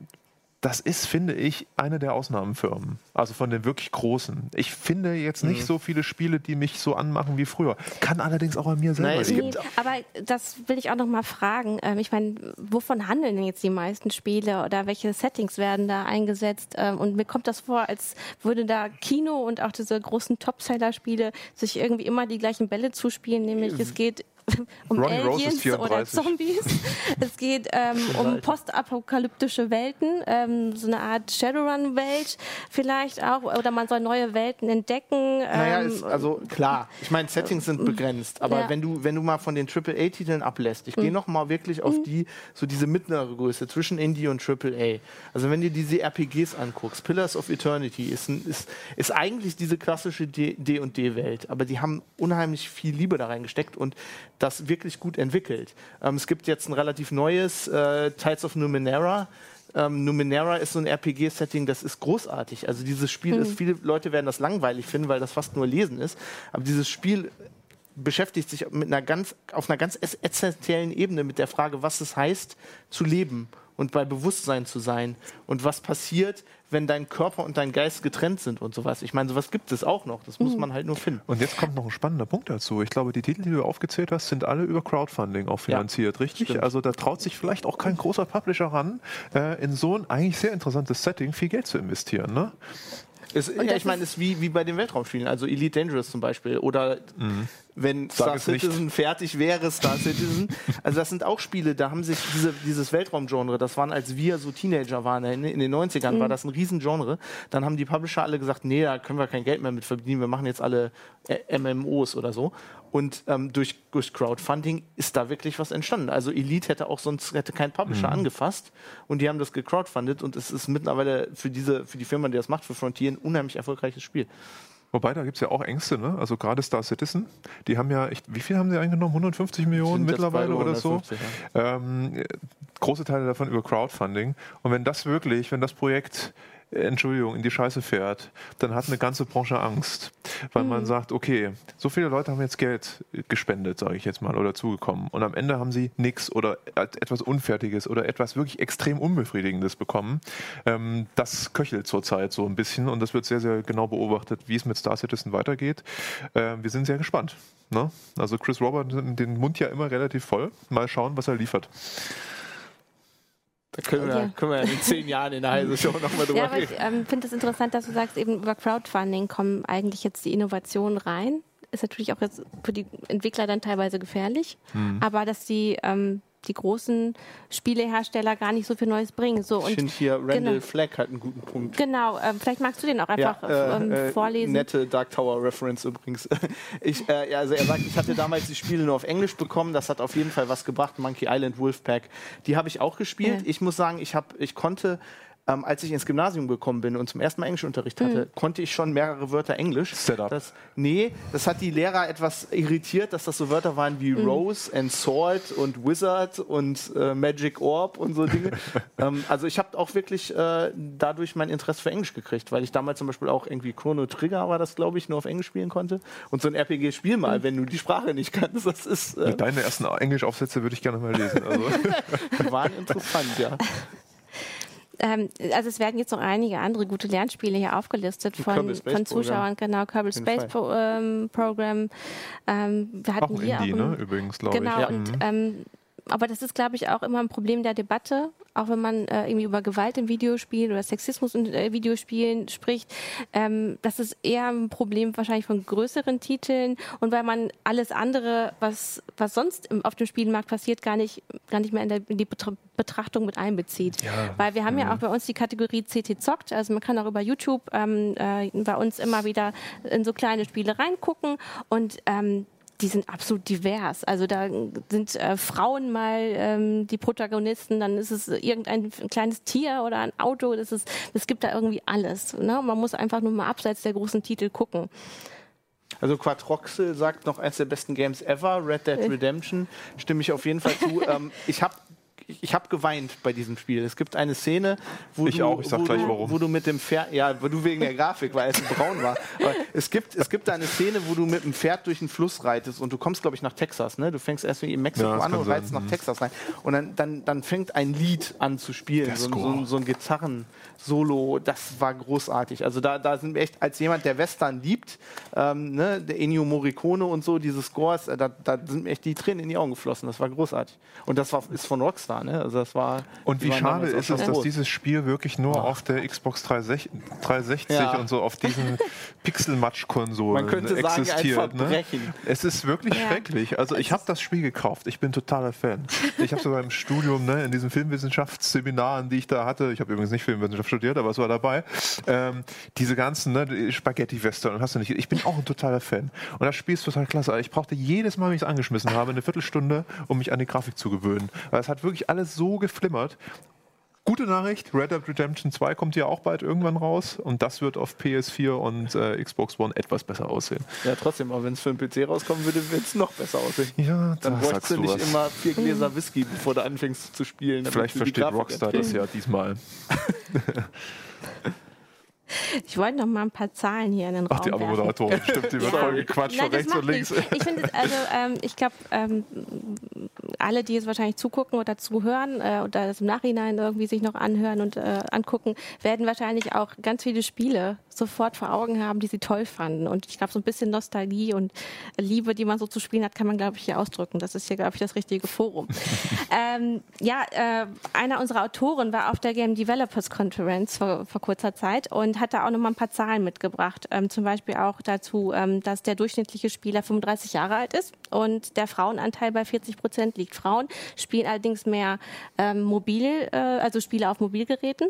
das ist, finde ich, eine der Ausnahmenfirmen. Also von den wirklich großen. Ich finde jetzt nicht Mhm. so viele Spiele, die mich so anmachen wie früher. Kann allerdings auch an mir selber Nein, Nee, aber das will ich auch noch mal fragen. Ähm, ich meine, wovon handeln denn jetzt die meisten Spiele oder welche Settings werden da eingesetzt? Ähm, und mir kommt das vor, als würde da Kino und auch diese großen Topseller-Spiele sich irgendwie immer die gleichen Bälle zuspielen, nämlich es geht um Ronnie Rose ist Aliens oder 34. Zombies. es geht ähm, um postapokalyptische Welten, ähm, so eine Art Shadowrun-Welt vielleicht auch, oder man soll neue Welten entdecken. Naja, ähm, ist, also klar, ich meine, Settings sind begrenzt, aber Ja. wenn du, wenn du mal von den AAA-Titeln ablässt, ich gehe noch mal wirklich auf die, so diese mittlere Größe zwischen Indie und AAA. Also wenn du diese RPGs anguckst, Pillars of Eternity ist, ein, ist, ist eigentlich diese klassische D&D-Welt, aber die haben unheimlich viel Liebe da reingesteckt und das wirklich gut entwickelt. Ähm, es gibt jetzt ein relativ neues äh, Tides of Numenera, ähm, Numenera ist so ein RPG-Setting, das ist großartig. Also dieses Spiel ist, viele Leute werden das langweilig finden, weil das fast nur Lesen ist. Aber dieses Spiel beschäftigt sich mit einer ganz, auf einer ganz ess- essentiellen Ebene mit der Frage, was es heißt, zu leben und bei Bewusstsein zu sein und was passiert, wenn dein Körper und dein Geist getrennt sind und sowas. Ich meine, sowas gibt es auch noch. Das muss man halt nur finden. Und jetzt kommt noch ein spannender Punkt dazu. Ich glaube, die Titel, die du aufgezählt hast, sind alle über Crowdfunding auch finanziert, richtig? stimmt. Also da traut sich vielleicht auch kein großer Publisher ran, äh, in so ein eigentlich sehr interessantes Setting viel Geld zu investieren. Ne? Ist, ja, ich meine, es ist wie, wie bei den Weltraumspielen, also Elite Dangerous zum Beispiel. Oder mhm. Wenn Star Citizen nicht. fertig wäre, Star Citizen. also das sind auch Spiele, da haben sich diese, dieses Weltraumgenre, das waren, als wir so Teenager waren, in, in den 90ern mhm. war das ein Riesengenre. Dann haben die Publisher alle gesagt, nee, da können wir kein Geld mehr mit verdienen, wir machen jetzt alle äh, MMOs oder so. Und ähm, durch, durch Crowdfunding ist da wirklich was entstanden. Also Elite hätte auch sonst hätte kein Publisher mhm. angefasst und die haben das gecrowdfundet und es ist mittlerweile für diese für die Firma, die das macht, für Frontier ein unheimlich erfolgreiches Spiel. Wobei, da gibt es ja auch Ängste, ne? Also gerade Star Citizen, die haben ja, ich, wie viel haben sie eingenommen? 150 Millionen mittlerweile oder so? Ja. Ähm, große Teile davon über Crowdfunding. Und wenn das wirklich, wenn das Projekt Entschuldigung, in die Scheiße fährt, dann hat eine ganze Branche Angst, weil mhm. man sagt, okay, so viele Leute haben jetzt Geld gespendet, sage ich jetzt mal, oder zugekommen und am Ende haben sie nichts oder etwas Unfertiges oder etwas wirklich extrem Unbefriedigendes bekommen. Ähm, das köchelt zurzeit so ein bisschen und das wird sehr, sehr genau beobachtet, wie es mit Star Citizen weitergeht. Äh, wir sind sehr gespannt. Ne? Also Chris Robert den Mund ja immer relativ voll. Mal schauen, was er liefert. Da können wir, ja. können wir in zehn Jahren in der Heise Show nochmal drüber ja, reden. Ich ähm, finde es interessant, dass du sagst, eben über Crowdfunding kommen eigentlich jetzt die Innovationen rein. Ist natürlich auch jetzt für die Entwickler dann teilweise gefährlich. Mhm. Aber dass die ähm, die großen Spielehersteller gar nicht so viel Neues bringen. So, ich finde hier Randall genau. Flagg hat einen guten Punkt. Genau, äh, vielleicht magst du den auch einfach ja, äh, ähm, äh, vorlesen. Nette Dark Tower Reference übrigens. ich, äh, also er sagt, ich hatte damals die Spiele nur auf Englisch bekommen, das hat auf jeden Fall was gebracht. Monkey Island, Wolfpack, die habe ich auch gespielt. Ja. Ich muss sagen, ich, hab, ich konnte ähm, als ich ins Gymnasium gekommen bin und zum ersten Mal Englischunterricht hatte, mhm. konnte ich schon mehrere Wörter Englisch. Setup. Das, nee, das hat die Lehrer etwas irritiert, dass das so Wörter waren wie mhm. Rose and Sword und Wizard und äh, Magic Orb und so Dinge. ähm, also ich habe auch wirklich äh, dadurch mein Interesse für Englisch gekriegt, weil ich damals zum Beispiel auch irgendwie Chrono Trigger war das, glaube ich, nur auf Englisch spielen konnte. Und so ein RPG-Spiel mal, mhm. wenn du die Sprache nicht kannst, das ist... Äh, Deine ersten Englisch-Aufsätze würde ich gerne mal lesen. Also. die waren interessant, ja. Ähm, also es werden jetzt noch einige andere gute Lernspiele hier aufgelistet von, von Zuschauern, genau, Kerbal Space Pro, ähm, Program. Ähm, wir hatten auch hier Indie, auch ein, ne? übrigens, glaube genau, ich. Genau, und mhm. ähm, aber das ist, glaube ich, auch immer ein Problem der Debatte, auch wenn man äh, irgendwie über Gewalt im Videospiel oder Sexismus in äh, Videospielen spricht. Ähm, das ist eher ein Problem wahrscheinlich von größeren Titeln und weil man alles andere, was, was sonst im, auf dem Spielmarkt passiert, gar nicht, gar nicht mehr in, der, in die Betrachtung mit einbezieht. Ja. Weil wir haben mhm. ja auch bei uns die Kategorie CT zockt, also man kann auch über YouTube ähm, äh, bei uns immer wieder in so kleine Spiele reingucken und ähm, die sind absolut divers. Also da sind äh, Frauen mal ähm, die Protagonisten, dann ist es irgendein kleines Tier oder ein Auto. Das ist, es gibt da irgendwie alles. Ne? Man muss einfach nur mal abseits der großen Titel gucken. Also Quattroxel sagt noch eines der besten Games ever, Red Dead Redemption, stimme ich auf jeden Fall zu. ähm, ich habe ich habe geweint bei diesem Spiel. Es gibt eine Szene, wo ich du, auch, ich sag gleich du, warum. wo du mit dem Pferd, ja, wo du wegen der Grafik, weil es braun war. Aber es gibt, es gibt eine Szene, wo du mit dem Pferd durch den Fluss reitest und du kommst, glaube ich, nach Texas. Ne? Du fängst erst in Mexiko ja, an und reitest nach mhm. Texas rein. Und dann, dann, dann fängt ein Lied an zu spielen, so, so, so, ein Gitarren-Solo. Das war großartig. Also da, da sind wir echt als jemand, der Western liebt, ähm, ne? der Ennio Morricone und so, diese Scores, äh, da, da sind mir echt die Tränen in die Augen geflossen. Das war großartig. Und das war, ist von Rockstar. Ne? Also das war und wie schade ist es, dass dieses Spiel wirklich nur oh. auf der Xbox 360, 360 ja. und so auf diesen Pixel-Match-Konsolen existiert. Sagen, ne? Es ist wirklich ja. schrecklich. Also ich habe das Spiel gekauft. Ich bin totaler Fan. Ich habe sogar im Studium, ne, in diesen Filmwissenschaftsseminaren, die ich da hatte, ich habe übrigens nicht Filmwissenschaft studiert, aber es war dabei, ähm, diese ganzen ne, Spaghetti-Western und hast du nicht. Ich bin auch ein totaler Fan. Und das Spiel ist total klasse. Ich brauchte jedes Mal, wenn ich es angeschmissen habe, eine Viertelstunde, um mich an die Grafik zu gewöhnen. Weil es hat wirklich alles so geflimmert. Gute Nachricht, Red Dead Redemption 2 kommt ja auch bald irgendwann raus und das wird auf PS4 und äh, Xbox One etwas besser aussehen. Ja, trotzdem, aber wenn es für einen PC rauskommen würde, würde es noch besser aussehen. Ja, dann bräuchtest du nicht was. immer vier Gläser Whisky, bevor du anfängst zu spielen. Vielleicht versteht Rockstar das ja diesmal. Ich wollte noch mal ein paar Zahlen hier in den Raum Ach, die Moderatorin, stimmt, die wird ja. voll gequatscht von rechts und links. Ich finde, also ähm, ich glaube, ähm, alle, die jetzt wahrscheinlich zugucken oder zuhören äh, oder das im Nachhinein irgendwie sich noch anhören und äh, angucken, werden wahrscheinlich auch ganz viele Spiele sofort vor Augen haben, die sie toll fanden. Und ich glaube, so ein bisschen Nostalgie und Liebe, die man so zu spielen hat, kann man, glaube ich, hier ausdrücken. Das ist hier, glaube ich, das richtige Forum. ähm, ja, äh, einer unserer Autoren war auf der Game Developers Conference vor, vor kurzer Zeit und hat da auch noch mal ein paar Zahlen mitgebracht. Ähm, zum Beispiel auch dazu, ähm, dass der durchschnittliche Spieler 35 Jahre alt ist und der Frauenanteil bei 40 Prozent liegt. Frauen spielen allerdings mehr ähm, mobil, äh, also Spiele auf Mobilgeräten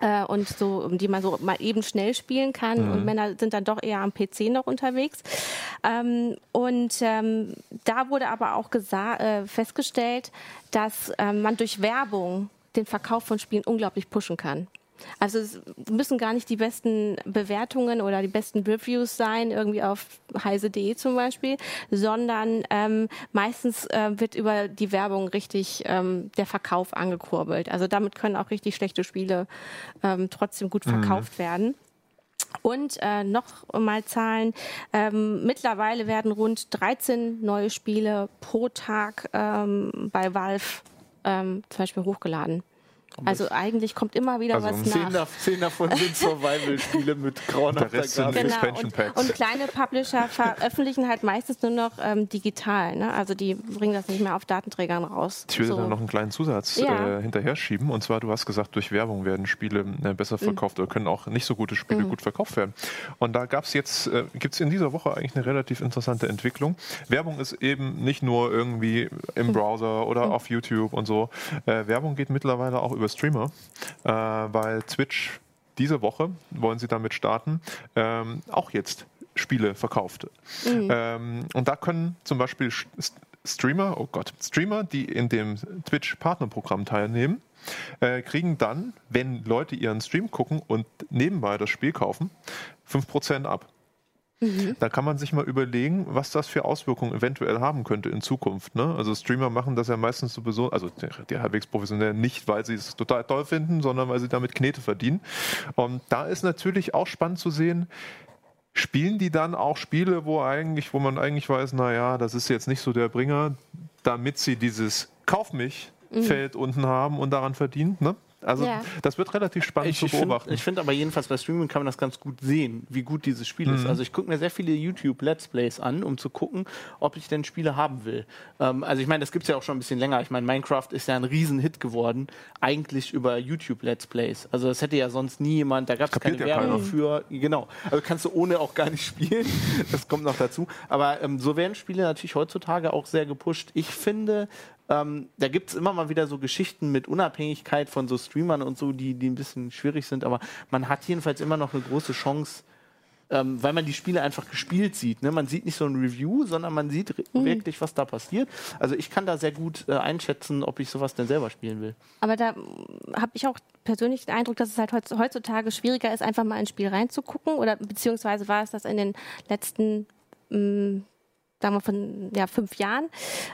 äh, und so, die man so mal eben schnell spielen kann. Mhm. Und Männer sind dann doch eher am PC noch unterwegs. Ähm, und ähm, da wurde aber auch äh, festgestellt, dass äh, man durch Werbung den Verkauf von Spielen unglaublich pushen kann. Also es müssen gar nicht die besten Bewertungen oder die besten Reviews sein, irgendwie auf heise.de zum Beispiel, sondern ähm, meistens äh, wird über die Werbung richtig ähm, der Verkauf angekurbelt. Also damit können auch richtig schlechte Spiele ähm, trotzdem gut mhm. verkauft mhm. werden. Und äh, noch mal Zahlen. Ähm, mittlerweile werden rund 13 neue Spiele pro Tag ähm, bei Valve ähm, zum Beispiel hochgeladen. Also eigentlich kommt immer wieder also was zehn nach. Zehn davon sind Survival-Spiele mit grauenhafter Grafik. Genau. Und, und, kleine Publisher veröffentlichen halt meistens nur noch ähm, digital. Ne? Also die bringen das nicht mehr auf Datenträgern raus. Ich würde so. da noch einen kleinen Zusatz ja. äh, hinterher schieben. Und zwar, du hast gesagt, durch Werbung werden Spiele äh, besser mhm. verkauft mhm. oder können auch nicht so gute Spiele mhm. gut verkauft werden. Und da gab es jetzt, äh, gibt es in dieser Woche eigentlich eine relativ interessante Entwicklung. Werbung ist eben nicht nur irgendwie im mhm. Browser oder mhm. auf YouTube und so. Äh, Werbung geht mittlerweile auch über Streamer, äh, weil Twitch diese Woche, wollen sie damit starten, ähm, auch jetzt Spiele verkauft. Mhm. Ähm, und da können zum Beispiel Streamer, oh Gott, Streamer, die in dem Twitch-Partnerprogramm teilnehmen, äh, kriegen dann, wenn Leute ihren Stream gucken und nebenbei das Spiel kaufen, 5% ab. Mhm. Da kann man sich mal überlegen, was das für Auswirkungen eventuell haben könnte in Zukunft. Ne? Also Streamer machen das ja meistens sowieso, also die, die halbwegs professionell nicht, weil sie es total toll finden, sondern weil sie damit Knete verdienen. Und da ist natürlich auch spannend zu sehen, spielen die dann auch Spiele, wo eigentlich, wo man eigentlich weiß, naja, das ist jetzt nicht so der Bringer, damit sie dieses Kauf mich mhm. Feld unten haben und daran verdienen. Ne? Also ja. das wird relativ spannend ich, zu beobachten. Ich finde find aber jedenfalls bei Streaming kann man das ganz gut sehen, wie gut dieses Spiel mhm. ist. Also ich gucke mir sehr viele YouTube Let's Plays an, um zu gucken, ob ich denn Spiele haben will. Ähm, also ich meine, das gibt es ja auch schon ein bisschen länger. Ich meine, Minecraft ist ja ein Riesenhit geworden, eigentlich über YouTube Let's Plays. Also das hätte ja sonst nie jemand, da gab es keine ja Werbung keiner. für. Genau. Also kannst du ohne auch gar nicht spielen. das kommt noch dazu. Aber ähm, so werden Spiele natürlich heutzutage auch sehr gepusht. Ich finde, ähm, da gibt es immer mal wieder so Geschichten mit Unabhängigkeit von so Streamern und so, die, die ein bisschen schwierig sind, aber man hat jedenfalls immer noch eine große Chance, ähm, weil man die Spiele einfach gespielt sieht. Ne? Man sieht nicht so ein Review, sondern man sieht mhm. wirklich, was da passiert. Also ich kann da sehr gut äh, einschätzen, ob ich sowas denn selber spielen will. Aber da habe ich auch persönlich den Eindruck, dass es halt heutzutage schwieriger ist, einfach mal ein Spiel reinzugucken oder beziehungsweise war es das in den letzten mm, sagen wir von ja, fünf Jahren.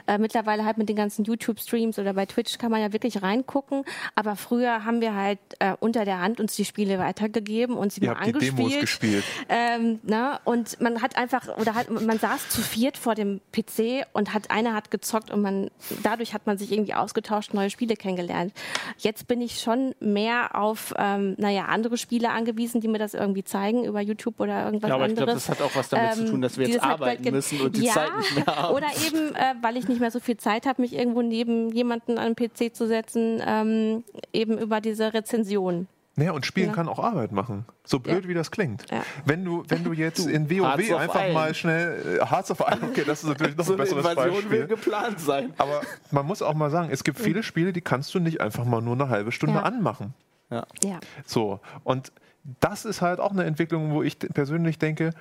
Äh, mittlerweile halt mit den ganzen YouTube-Streams oder bei Twitch kann man ja wirklich reingucken. Aber früher haben wir halt äh, unter der Hand uns die Spiele weitergegeben und sie Ihr mal habt angespielt. Die Demos gespielt. Ähm, na, und man hat einfach, oder halt, man saß zu viert vor dem PC und hat, einer hat gezockt und man, dadurch hat man sich irgendwie ausgetauscht, neue Spiele kennengelernt. Jetzt bin ich schon mehr auf, ähm, naja, andere Spiele angewiesen, die mir das irgendwie zeigen über YouTube oder irgendwas ja, aber anderes. Ich glaube, das hat auch was damit ähm, zu tun, dass wir jetzt arbeiten müssen und die ja, Zeit nicht mehr haben. Oder eben, äh, weil ich nicht mehr so viel Zeit habe, mich irgendwo neben jemanden an den PC zu setzen, ähm, eben über diese Rezension. Naja, und Spielen ja. kann auch Arbeit machen. So blöd, ja. wie das klingt. Ja. Wenn, du, wenn du jetzt du, in WoW einfach mal schnell äh, Hearts of Iron, okay, das ist natürlich noch so ein besseres eine Invasion Beispiel. will geplant sein. Aber man muss auch mal sagen, es gibt viele Spiele, die kannst du nicht einfach mal nur eine halbe Stunde anmachen. Ja. ja. So, und das ist halt auch eine Entwicklung, wo ich persönlich denke,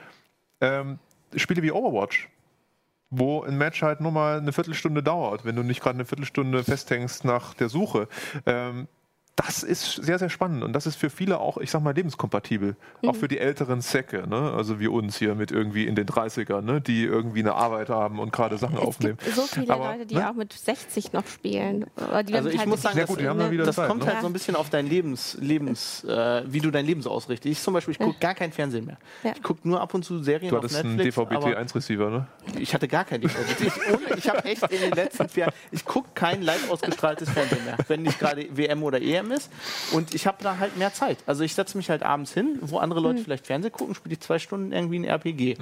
ähm, Spiele wie Overwatch, wo ein Match halt nur mal eine Viertelstunde dauert, wenn du nicht gerade eine Viertelstunde festhängst nach der Suche. Ähm, das ist sehr, sehr spannend und das ist für viele auch, ich sag mal, lebenskompatibel. Mhm. Auch für die älteren Säcke, ne? also wie uns hier mit irgendwie in den 30ern, ne? die irgendwie eine Arbeit haben und gerade Sachen es aufnehmen. Gibt so viele Aber, Leute, die ne? auch mit 60 noch spielen. also ich halt muss sagen, Ja, gut, die haben dann wieder das Zeit, kommt ne? halt so ein bisschen auf dein Lebens, Lebens äh, wie du dein Leben so ausrichtest. Ich zum Beispiel, ich gucke gar kein Fernsehen mehr. Ja. Ich gucke nur ab und zu Serien Du auf hattest einen Netflix. aber- DVB-T1-Receiver, ne? Ich hatte gar keinen DVB. Ich, ich habe echt in den letzten vier Jahren, ich gucke kein live ausgestrahltes Fernsehen mehr, wenn nicht gerade WM oder EM ist. Und ich habe da halt mehr Zeit. Also ich setze mich halt abends hin, wo andere Leute Mhm. vielleicht Fernsehen gucken, spiele ich zwei Stunden irgendwie ein RPG.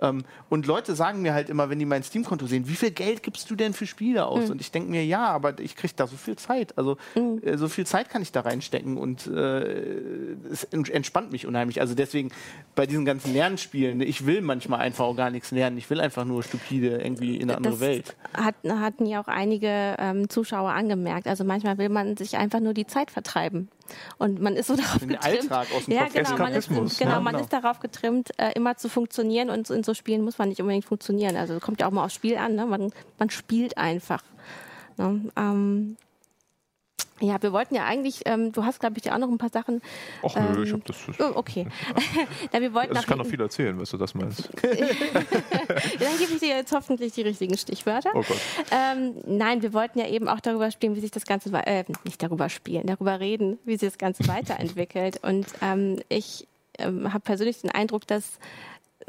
Ähm, und Leute sagen mir halt immer, wenn die mein Steam-Konto sehen, wie viel Geld gibst du denn für Spiele Mhm. aus? Und ich denke mir, ja, aber ich kriege da so viel Zeit. Also äh, so viel Zeit kann ich da reinstecken und äh, es ent- entspannt mich unheimlich. Also deswegen bei diesen ganzen Lernspielen, ich will manchmal einfach auch gar nichts lernen. Ich will einfach nur stupide irgendwie in eine andere das Welt. Hat, hatten ja auch einige ähm, Zuschauer angemerkt. Also manchmal will man sich einfach nur die Zeit vertreiben. Und man ist so darauf getrimmt. Alltag aus dem ja, genau, man ist, genau, ne? man Genau. ist darauf getrimmt, äh, immer zu funktionieren. Und in so Spielen muss man nicht unbedingt funktionieren. Also kommt ja auch mal aufs Spiel an. Ne? Man, man spielt einfach. Ne? Ähm, ja, wir wollten ja eigentlich, ähm, du hast, glaube ich, ja auch noch ein paar Sachen. Ach nö, Ähm, ich hab das. Oh, okay. ja, wir wollten Also ich kann noch viel erzählen, was du das meinst. Dann gebe ich dir jetzt hoffentlich die richtigen Stichwörter. Oh Gott. Ähm, nein, wir wollten ja eben auch darüber spielen, wie sich das Ganze, äh, nicht darüber spielen, darüber reden, wie sich das Ganze weiterentwickelt. Und ähm, ich ähm, habe persönlich den Eindruck, dass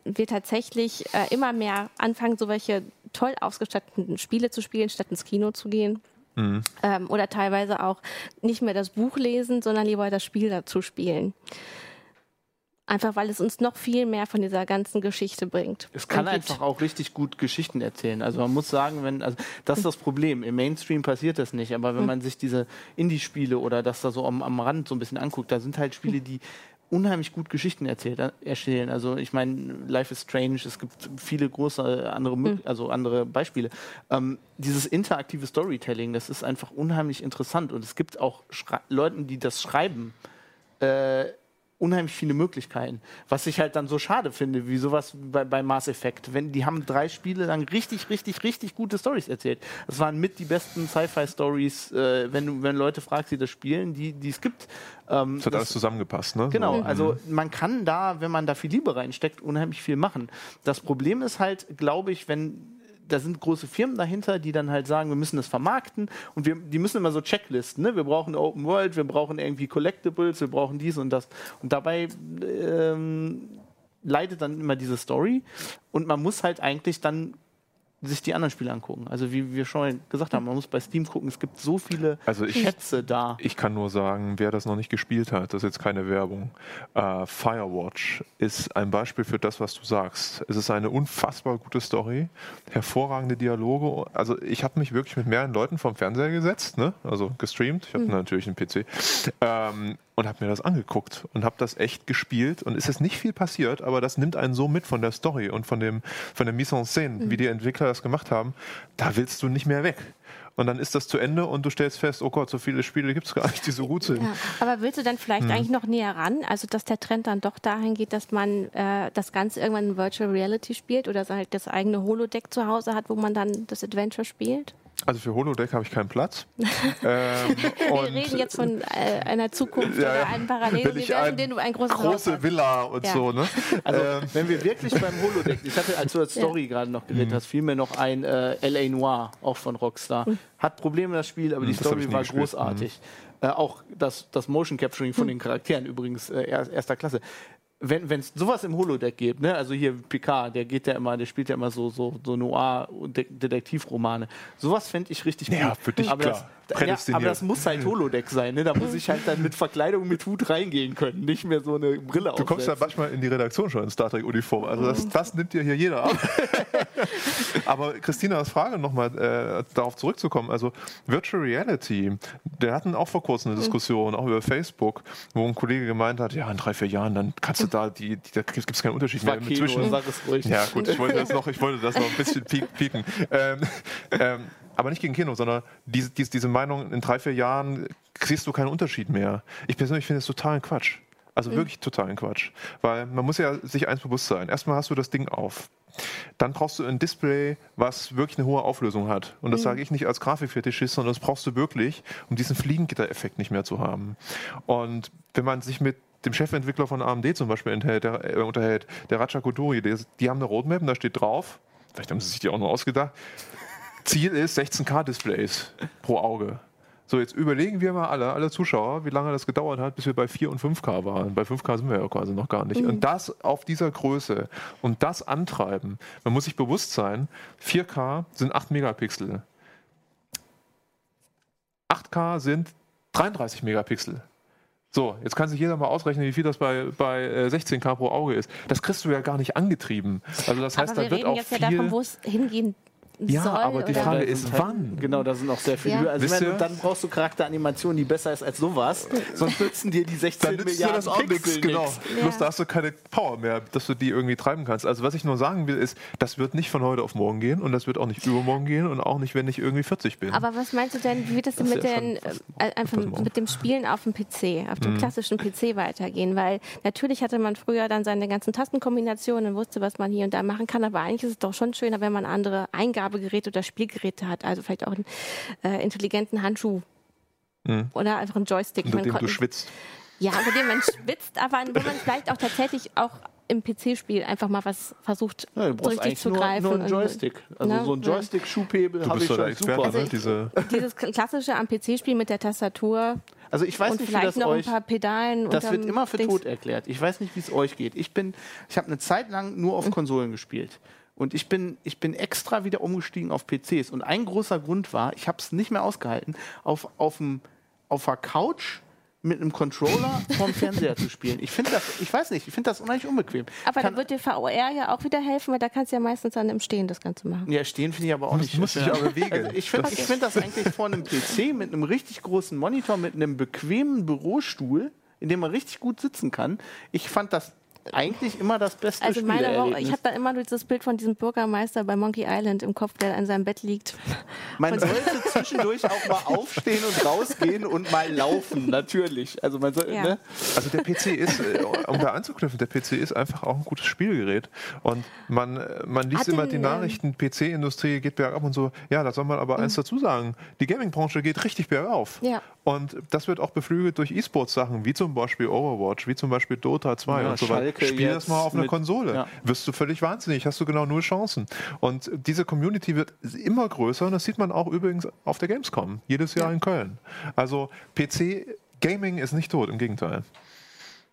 wir tatsächlich äh, immer mehr anfangen, so welche toll ausgestatteten Spiele zu spielen, statt ins Kino zu gehen. Ähm, oder teilweise auch nicht mehr das Buch lesen, sondern lieber das Spiel dazu spielen. Einfach weil es uns noch viel mehr von dieser ganzen Geschichte bringt. Es kann einfach auch richtig gut Geschichten erzählen. Also man muss sagen, wenn, also das ist das Problem. Im Mainstream passiert das nicht, aber wenn man sich diese Indie-Spiele oder das da so am, am Rand so ein bisschen anguckt, da sind halt Spiele, die unheimlich gut Geschichten erzählt, äh, erzählen. Also ich meine, Life is Strange, es gibt viele große andere, Mö- also andere Beispiele. Ähm, dieses interaktive Storytelling, das ist einfach unheimlich interessant und es gibt auch Schrei Leuten, die das schreiben, äh, unheimlich viele Möglichkeiten. Was ich halt dann so schade finde, wie sowas bei, bei Mass Effect. Wenn, die haben drei Spiele lang richtig, richtig, richtig gute Stories erzählt. Das waren mit die besten Sci-Fi-Stories, äh, wenn, du, wenn Leute fragst, die das spielen, die, die es gibt. Ähm, Das hat das- alles zusammengepasst, ne? Genau, So. also man kann da, wenn man da viel Liebe reinsteckt, unheimlich viel machen. Das Problem ist halt, glaube ich, wenn da sind große Firmen dahinter, die dann halt sagen, wir müssen das vermarkten und wir, die müssen immer so Checklisten, ne? Wir brauchen Open World, wir brauchen irgendwie Collectibles, wir brauchen dies und das. Und dabei ähm, leidet dann immer diese Story und man muss halt eigentlich dann sich die anderen Spiele angucken. Also wie wir schon gesagt haben, man muss bei Steam gucken, es gibt so viele Also ich- Schätze da. Ich kann nur sagen, wer das noch nicht gespielt hat, das ist jetzt keine Werbung. Äh, Firewatch ist ein Beispiel für das, was du sagst. Es ist eine unfassbar gute Story, hervorragende Dialoge. Also ich habe mich wirklich mit mehreren Leuten vom Fernseher gesetzt, ne? also gestreamt. Ich habe natürlich einen PC ähm, und habe mir das angeguckt und habe das echt gespielt. Und es ist nicht viel passiert, aber das nimmt einen so mit von der Story und von dem von der Mise en scène, wie die Entwickler das gemacht haben. Da willst du nicht mehr weg. Und dann ist das zu Ende und du stellst fest, oh Gott, so viele Spiele gibt es gar nicht, die so gut sind. Ja, aber willst du dann vielleicht Mhm. eigentlich noch näher ran? Also, dass der Trend dann doch dahin geht, dass man äh, das Ganze irgendwann in Virtual Reality spielt oder halt das eigene Holodeck zu Hause hat, wo man dann das Adventure spielt? Also für Holodeck habe ich keinen Platz. ähm, Wir reden jetzt von äh, einer Zukunft Ja, ja. oder einem Wenn Paralleluniversum, ich ein in dem du ein großes Haus große hast. Villa und Ja. so, ne? Also, Ähm, wenn wir wirklich beim Holodeck, ich hatte, als du als Story gerade noch Mhm. geredet hast, fiel mir noch ein äh, L.A. Noir, auch von Rockstar. Hat Probleme das Spiel, aber die Mhm, das hab Story war gespielt. Mhm. großartig. Äh, auch das, das Motion Capturing von den Charakteren übrigens äh, er- erster Klasse. Wenn es sowas im Holodeck gibt, ne, also hier Picard, der geht ja immer, der spielt ja immer so, so, so Noir-Detektivromane. Sowas fände ich richtig Ja, gut. für dich aber klar. Ja, aber das muss halt Holodeck sein, ne? Da muss ich halt dann mit Verkleidung mit Hut reingehen können, nicht mehr so eine Brille du kommst ja manchmal in die Redaktion schon in Star Trek-Uniform. Also das, das nimmt dir hier jeder ab. Aber Christinas Frage nochmal äh, darauf zurückzukommen. Also Virtual Reality, wir hatten auch vor kurzem eine Diskussion, auch über Facebook, wo ein Kollege gemeint hat, ja, in drei, vier Jahren, dann kannst du da, die, die da gibt es keinen Unterschied mehr Kino, zwischen. sag es ruhig. Ja, gut, ich wollte das noch, ich wollte das noch ein bisschen piek- pieken. Ähm, ähm, aber nicht gegen Kino, sondern diese, diese, diese Meinung, in drei, vier Jahren siehst du keinen Unterschied mehr. Ich persönlich finde es total Quatsch. Also wirklich totalen Quatsch. Weil man muss ja sich eins bewusst sein. Erstmal hast du das Ding auf. Dann brauchst du ein Display, was wirklich eine hohe Auflösung hat. Und das sage ich nicht als Grafikfetischist, sondern das brauchst du wirklich, um diesen Fliegengitter-Effekt nicht mehr zu haben. Und wenn man sich mit dem Chefentwickler von AMD zum Beispiel enthält, der, äh, unterhält, der Raja Koduri, die, die haben eine Roadmap und da steht drauf, vielleicht haben sie sich die auch noch ausgedacht, Ziel ist 16K-Displays pro Auge. So, jetzt überlegen wir mal alle, alle Zuschauer, wie lange das gedauert hat, bis wir bei 4 und 5K waren. Bei 5K sind wir ja quasi noch gar nicht. Und das auf dieser Größe und das antreiben. Man muss sich bewusst sein, 4K sind 8 Megapixel. 8K sind 33 Megapixel. So, jetzt kann sich jeder mal ausrechnen, wie viel das bei, bei äh, 16K pro Auge ist. Das kriegst du ja gar nicht angetrieben. Also das heißt, aber da wir wird reden auch jetzt viel... ja davon, wo es hingehen Ja, soll. aber die Frage ist, halt- wann? Genau, da sind auch sehr viele. Ja. Also ich Wisst meine, ihr? dann brauchst du Charakteranimation, die besser ist als sowas. Sonst nützen dir die 16 Dann nützt dir Milliarden das auch nichts, genau. Ja. Bloß da hast du keine Power mehr, dass du die irgendwie treiben kannst. Also was ich nur sagen will, ist, das wird nicht von heute auf morgen gehen und das wird auch nicht übermorgen gehen und auch nicht, wenn ich irgendwie 40 bin. Aber was meinst du denn, wie wird denn Das mit, ja den, fast- äh, einfach mit dem Spielen auf dem PC, auf Mhm. dem klassischen PC weitergehen? Weil natürlich hatte man früher dann seine ganzen Tastenkombinationen und wusste, was man hier und da machen kann, aber eigentlich ist es doch schon schöner, wenn man andere Eingabegeräte oder Spielgeräte hat, also vielleicht auch einen äh, intelligenten Handschuh. Mhm. Oder einfach einen Joystick. unter Man dem du schwitzt. Ja, unter dem man schwitzt, aber wo man vielleicht auch tatsächlich auch im PC-Spiel einfach mal was versucht, Ja, so richtig eigentlich zu nur, greifen. nur einen Joystick. Also Ne? so ein Du habe ich doch der schon Experte, super. ne? Diese, Dieses klassische am PC-Spiel mit der Tastatur Also ich weiß und nicht, wie vielleicht das noch euch... ein paar Pedalen. Das wird immer für Dings. tot erklärt. Ich weiß nicht, wie es euch geht. Ich bin, ich habe eine Zeit lang nur auf Konsolen gespielt. Und ich bin, ich bin extra wieder umgestiegen auf PCs. Und ein großer Grund war, ich habe es nicht mehr ausgehalten, auf, auf, dem, auf der Couch mit einem Controller vorm Fernseher zu spielen. Ich finde das, ich weiß nicht, ich finde das unheimlich unbequem. Aber da wird dir VR ja auch wieder helfen, weil da kannst du ja meistens dann im Stehen das Ganze machen. Ja, stehen finde ich aber auch nicht. muss sich aber bewegen. Also ich finde ich find das eigentlich vor einem PC mit einem richtig großen Monitor, mit einem bequemen Bürostuhl, in dem man richtig gut sitzen kann. Ich fand das eigentlich immer das beste Also meine Woche, ich habe dann immer dieses Bild von diesem Bürgermeister bei Monkey Island im Kopf, der an seinem Bett liegt. Man Und- sollte zwischendurch auch mal aufstehen und rausgehen und mal laufen, natürlich. Also man soll, Ja. ne? Also der PC ist, äh, um da anzuknüpfen, der PC ist einfach auch ein gutes Spielgerät. Und man, äh, man liest Hat immer denn, die ähm, Nachrichten, PC-Industrie geht bergab und so. Ja, da soll man aber eins dazu sagen. Die Gaming-Branche geht richtig bergauf. Ja. Und das wird auch beflügelt durch E-Sports-Sachen, wie zum Beispiel Overwatch, wie zum Beispiel Dota 2 Ja, und so weiter. Schalke Spiel das mal auf einer Konsole. ja. Wirst du völlig wahnsinnig, hast du genau null Chancen. Und diese Community wird immer größer und das sieht man auch übrigens auf der Gamescom, jedes Jahr Ja. in Köln. Also PC Gaming ist nicht tot, im Gegenteil.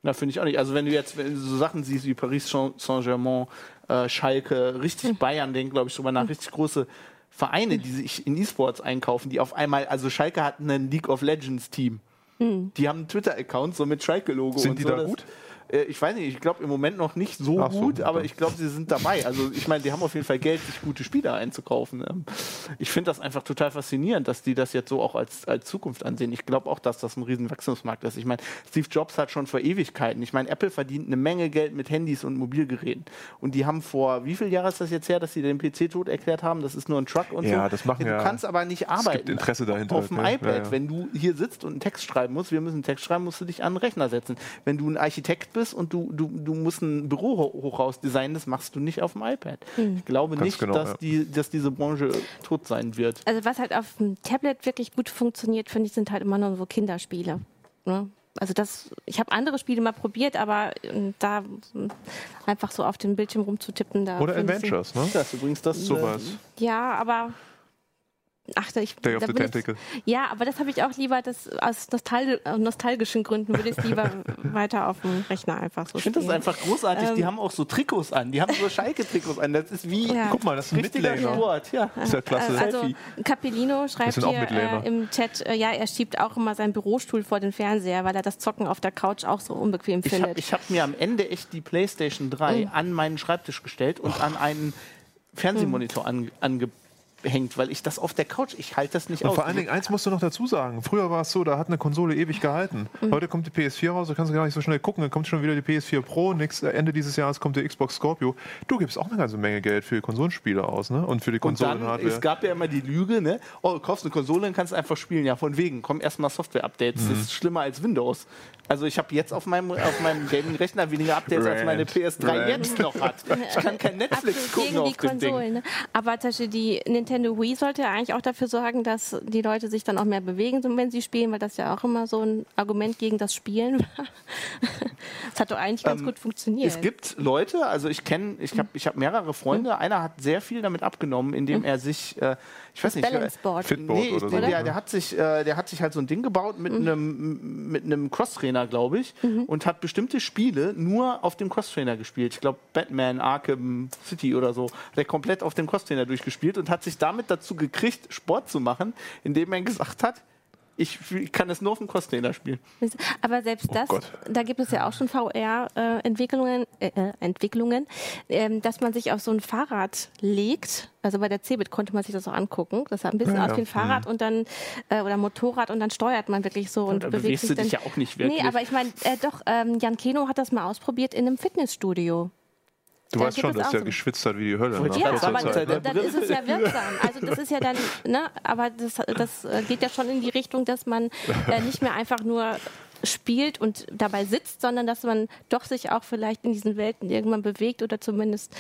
Na, finde ich auch nicht. Also wenn du jetzt wenn du so Sachen siehst wie Paris Saint-Germain, äh, Schalke, richtig Bayern, denken, glaube ich, drüber nach, richtig große Vereine, die sich in E-Sports einkaufen, die auf einmal, also Schalke hat ein League of Legends Team. Die haben einen Twitter-Account, so mit Schalke-Logo. Sind und die so. da Das- gut? Äh, Ich weiß nicht, ich glaube im Moment noch nicht so so, gut, aber ich glaube, sie sind dabei. Also ich meine, die haben auf jeden Fall Geld, sich gute Spieler einzukaufen. Ähm, Ich finde das einfach total faszinierend, dass die das jetzt so auch als, als Zukunft ansehen. Ich glaube auch, dass das ein riesen Wachstumsmarkt ist. Ich meine, Steve Jobs hat schon vor Ewigkeiten, ich meine, Apple verdient eine Menge Geld mit Handys und Mobilgeräten. Und die haben vor, wie viele Jahre ist das jetzt her, dass sie den PC tot erklärt haben? Das ist nur ein Truck und so. Ja, das machen du ja- kannst aber nicht arbeiten. gibt Interesse dahinter Auf dem ne? iPad. Ja, ja. Wenn du hier sitzt und einen Text schreiben musst, wir müssen einen Text schreiben, musst du dich an einen Rechner setzen. Wenn du ein Architekt bist und du, du, du musst ein Büro ho- hochhaus designen, das machst du nicht auf dem iPad. Ich glaube Ganz nicht, genau, dass, ja. die, dass diese Branche tot sein wird. Also was halt auf dem Tablet wirklich gut funktioniert, finde ich, sind halt immer nur so Kinderspiele. Ne? Also das, ich habe andere Spiele mal probiert, aber ähm, da ähm, einfach so auf den Bildschirm rumzutippen, da Oder Adventures, ne? Das ist übrigens das. Sowas. Ja, aber ach, da ich Day of da the bin ich- Tentacle. Ja, aber das habe ich auch lieber, das aus nostal nostalgischen Gründen würde ich es lieber weiter auf dem Rechner einfach so Ich finde das einfach großartig. die Ähm. haben auch so Trikots an. Die haben so Schalke-Trikots an. Das ist wie Ja. Guck mal, das ist ein richtiger. Sport. Ja. Ist ja klasse. Also Selfie. Capellino schreibt hier äh, im Chat, äh, ja, er schiebt auch immer seinen Bürostuhl vor den Fernseher, weil er das Zocken auf der Couch auch so unbequem Ich habe findet. ich hab mir am Ende echt die PlayStation 3 Mhm. an meinen Schreibtisch gestellt und an einen Fernsehmonitor an, ange, hängt, weil ich das auf der Couch, ich halte das nicht Und aus. vor allen Dingen, eins musst du noch dazu sagen. Früher war es so, da hat eine Konsole ewig gehalten. Heute kommt die PS4 raus, da kannst du gar nicht so schnell gucken. Dann kommt schon wieder die PS4 Pro. Nächst, Ende dieses Jahres kommt der Xbox Scorpio. Du gibst auch eine ganze Menge Geld für die Konsolenspiele aus, ne? Und für die Und dann, Konsolenhardware. es gab ja immer die Lüge, ne? Oh, du kaufst eine Konsole und kannst einfach spielen. Ja, von wegen. Kommen erstmal Software-Updates. Das ist schlimmer als Windows. Also ich habe jetzt auf meinem, auf meinem Gaming-Rechner weniger Updates, als meine Rant. PS3 Rant. jetzt noch hat. Ich kann kein Netflix Absolut gucken gegen auf die dem Ding. Konsolen. Ne? Aber zum Beispiel die Nintendo Wii sollte ja eigentlich auch dafür sorgen, dass die Leute sich dann auch mehr bewegen, so wenn sie spielen, weil das ja auch immer so ein Argument gegen das Spielen war. Das hat doch eigentlich ganz Ähm, gut funktioniert. Es gibt Leute, also ich kenne, ich habe ich hab mehrere Freunde. Einer hat sehr viel damit abgenommen, indem er sich, äh, ich weiß nicht, Balance Board. Fitboard Nee, oder so. der, der, hat sich, äh, der hat sich halt so ein Ding gebaut mit einem mit einem Crosstrainer, glaube ich, und hat bestimmte Spiele nur auf dem Crosstrainer gespielt. Ich glaube Batman, Arkham City oder so. Hat er komplett auf dem Crosstrainer durchgespielt und hat sich damit dazu gekriegt, Sport zu machen, indem er gesagt hat, ich, kann es nur auf dem Crosstrainer spielen. Aber selbst das, Gott. da gibt es ja auch schon VR-Entwicklungen, äh, äh, Entwicklungen, ähm, dass man sich auf so ein Fahrrad legt. Also bei der Cebit konnte man sich das auch angucken. Das sah ein bisschen Ja, aus ja. wie ein Fahrrad und dann äh, oder Motorrad und dann steuert man wirklich so und da bewegt bewegst sich du dann. dich ja auch nicht wirklich. Nee, aber ich meine, äh, doch, ähm, Jan Keno hat das mal ausprobiert in einem Fitnessstudio. Du weißt schon, dass der so- geschwitzt hat wie die Hölle. Ja, kurzer aber Zeit, dann, ne? dann ist es ja wirksam. Also das ist ja dann, ne, aber das, das äh, geht ja schon in die Richtung, dass man äh, nicht mehr einfach nur spielt und dabei sitzt, sondern dass man doch sich auch vielleicht in diesen Welten irgendwann bewegt oder zumindest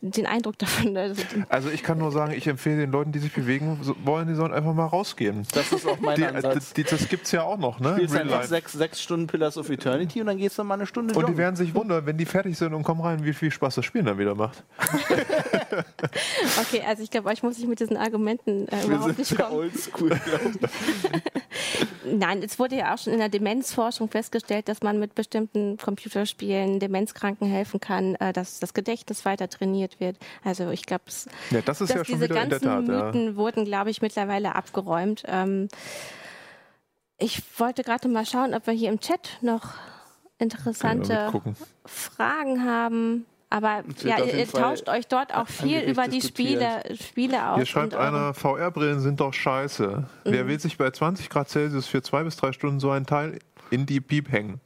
den Eindruck davon. Also, Also ich kann nur sagen, ich empfehle den Leuten, die sich bewegen wollen, die sollen einfach mal rausgehen. das ist auch mein Die, Ansatz. die, das gibt's ja auch noch, ne? Spielst einfach sechs, sechs Stunden Pillars of Eternity und dann gehst du mal eine Stunde Und die werden sich wundern, wenn die fertig sind und kommen rein, wie viel Spaß das Spielen dann wieder macht. okay, also ich glaube, euch muss ich mit diesen Argumenten äh, Wir überhaupt sind nicht kommen. oldschool. Nein, es wurde ja auch schon in der Demenzforschung festgestellt, dass man mit bestimmten Computerspielen Demenzkranken helfen kann, äh, dass das Gedächtnis weiter trainiert wird. Also ich glaube, Ja, das dass ja diese ganzen Tat. Ja. Mythen wurden, glaube ich, mittlerweile abgeräumt. Ähm, ich wollte gerade mal schauen, ob wir hier im Chat noch interessante. Fragen haben. Aber ja, ihr, tauscht euch dort auch viel über die. Spiele, Spiele aus. Hier schreibt einer, VR-Brillen sind doch scheiße. Wer will sich bei 20 Grad Celsius für zwei bis drei Stunden so ein Teil in die Piep hängen?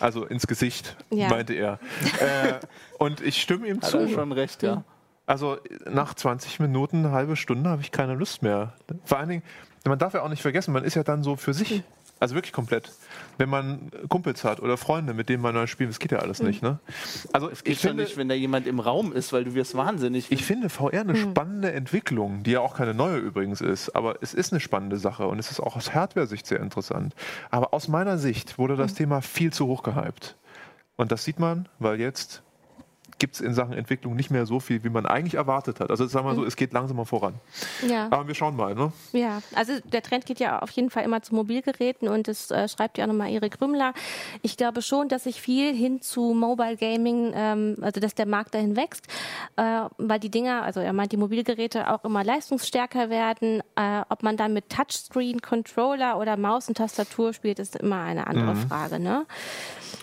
Also ins Gesicht, Ja. meinte er. äh, und ich stimme ihm Hat er zu. schon recht, ja. Also nach 20 Minuten, eine halbe Stunde habe ich keine Lust mehr. Vor allen Dingen, man darf ja auch nicht vergessen, man ist ja dann so für sich. Also wirklich komplett. Wenn man Kumpels hat oder Freunde, mit denen man neu spielt, das geht ja alles nicht. Ne? Also Es geht ich schon finde, nicht, wenn da jemand im Raum ist, weil du wirst wahnsinnig. ich finde VR eine spannende Entwicklung, die ja auch keine neue übrigens ist, aber es ist eine spannende Sache und es ist auch aus Hardware-Sicht sehr interessant. Aber aus meiner Sicht wurde das Thema viel zu hoch gehypt. Und das sieht man, weil jetzt gibt es in Sachen Entwicklung nicht mehr so viel, wie man eigentlich erwartet hat. Also sagen wir mal so, es geht langsamer voran. ja. Aber wir schauen mal. Ne? Ja, also der Trend geht ja auf jeden Fall immer zu Mobilgeräten und das äh, schreibt ja auch nochmal Erik Rümmler. Ich glaube schon, dass sich viel hin zu Mobile Gaming, ähm, also dass der Markt dahin wächst, äh, weil die Dinger, also er meint, die Mobilgeräte auch immer leistungsstärker werden. Äh, ob man dann mit Touchscreen, Controller oder Maus und Tastatur spielt, ist immer eine andere Frage. Ne?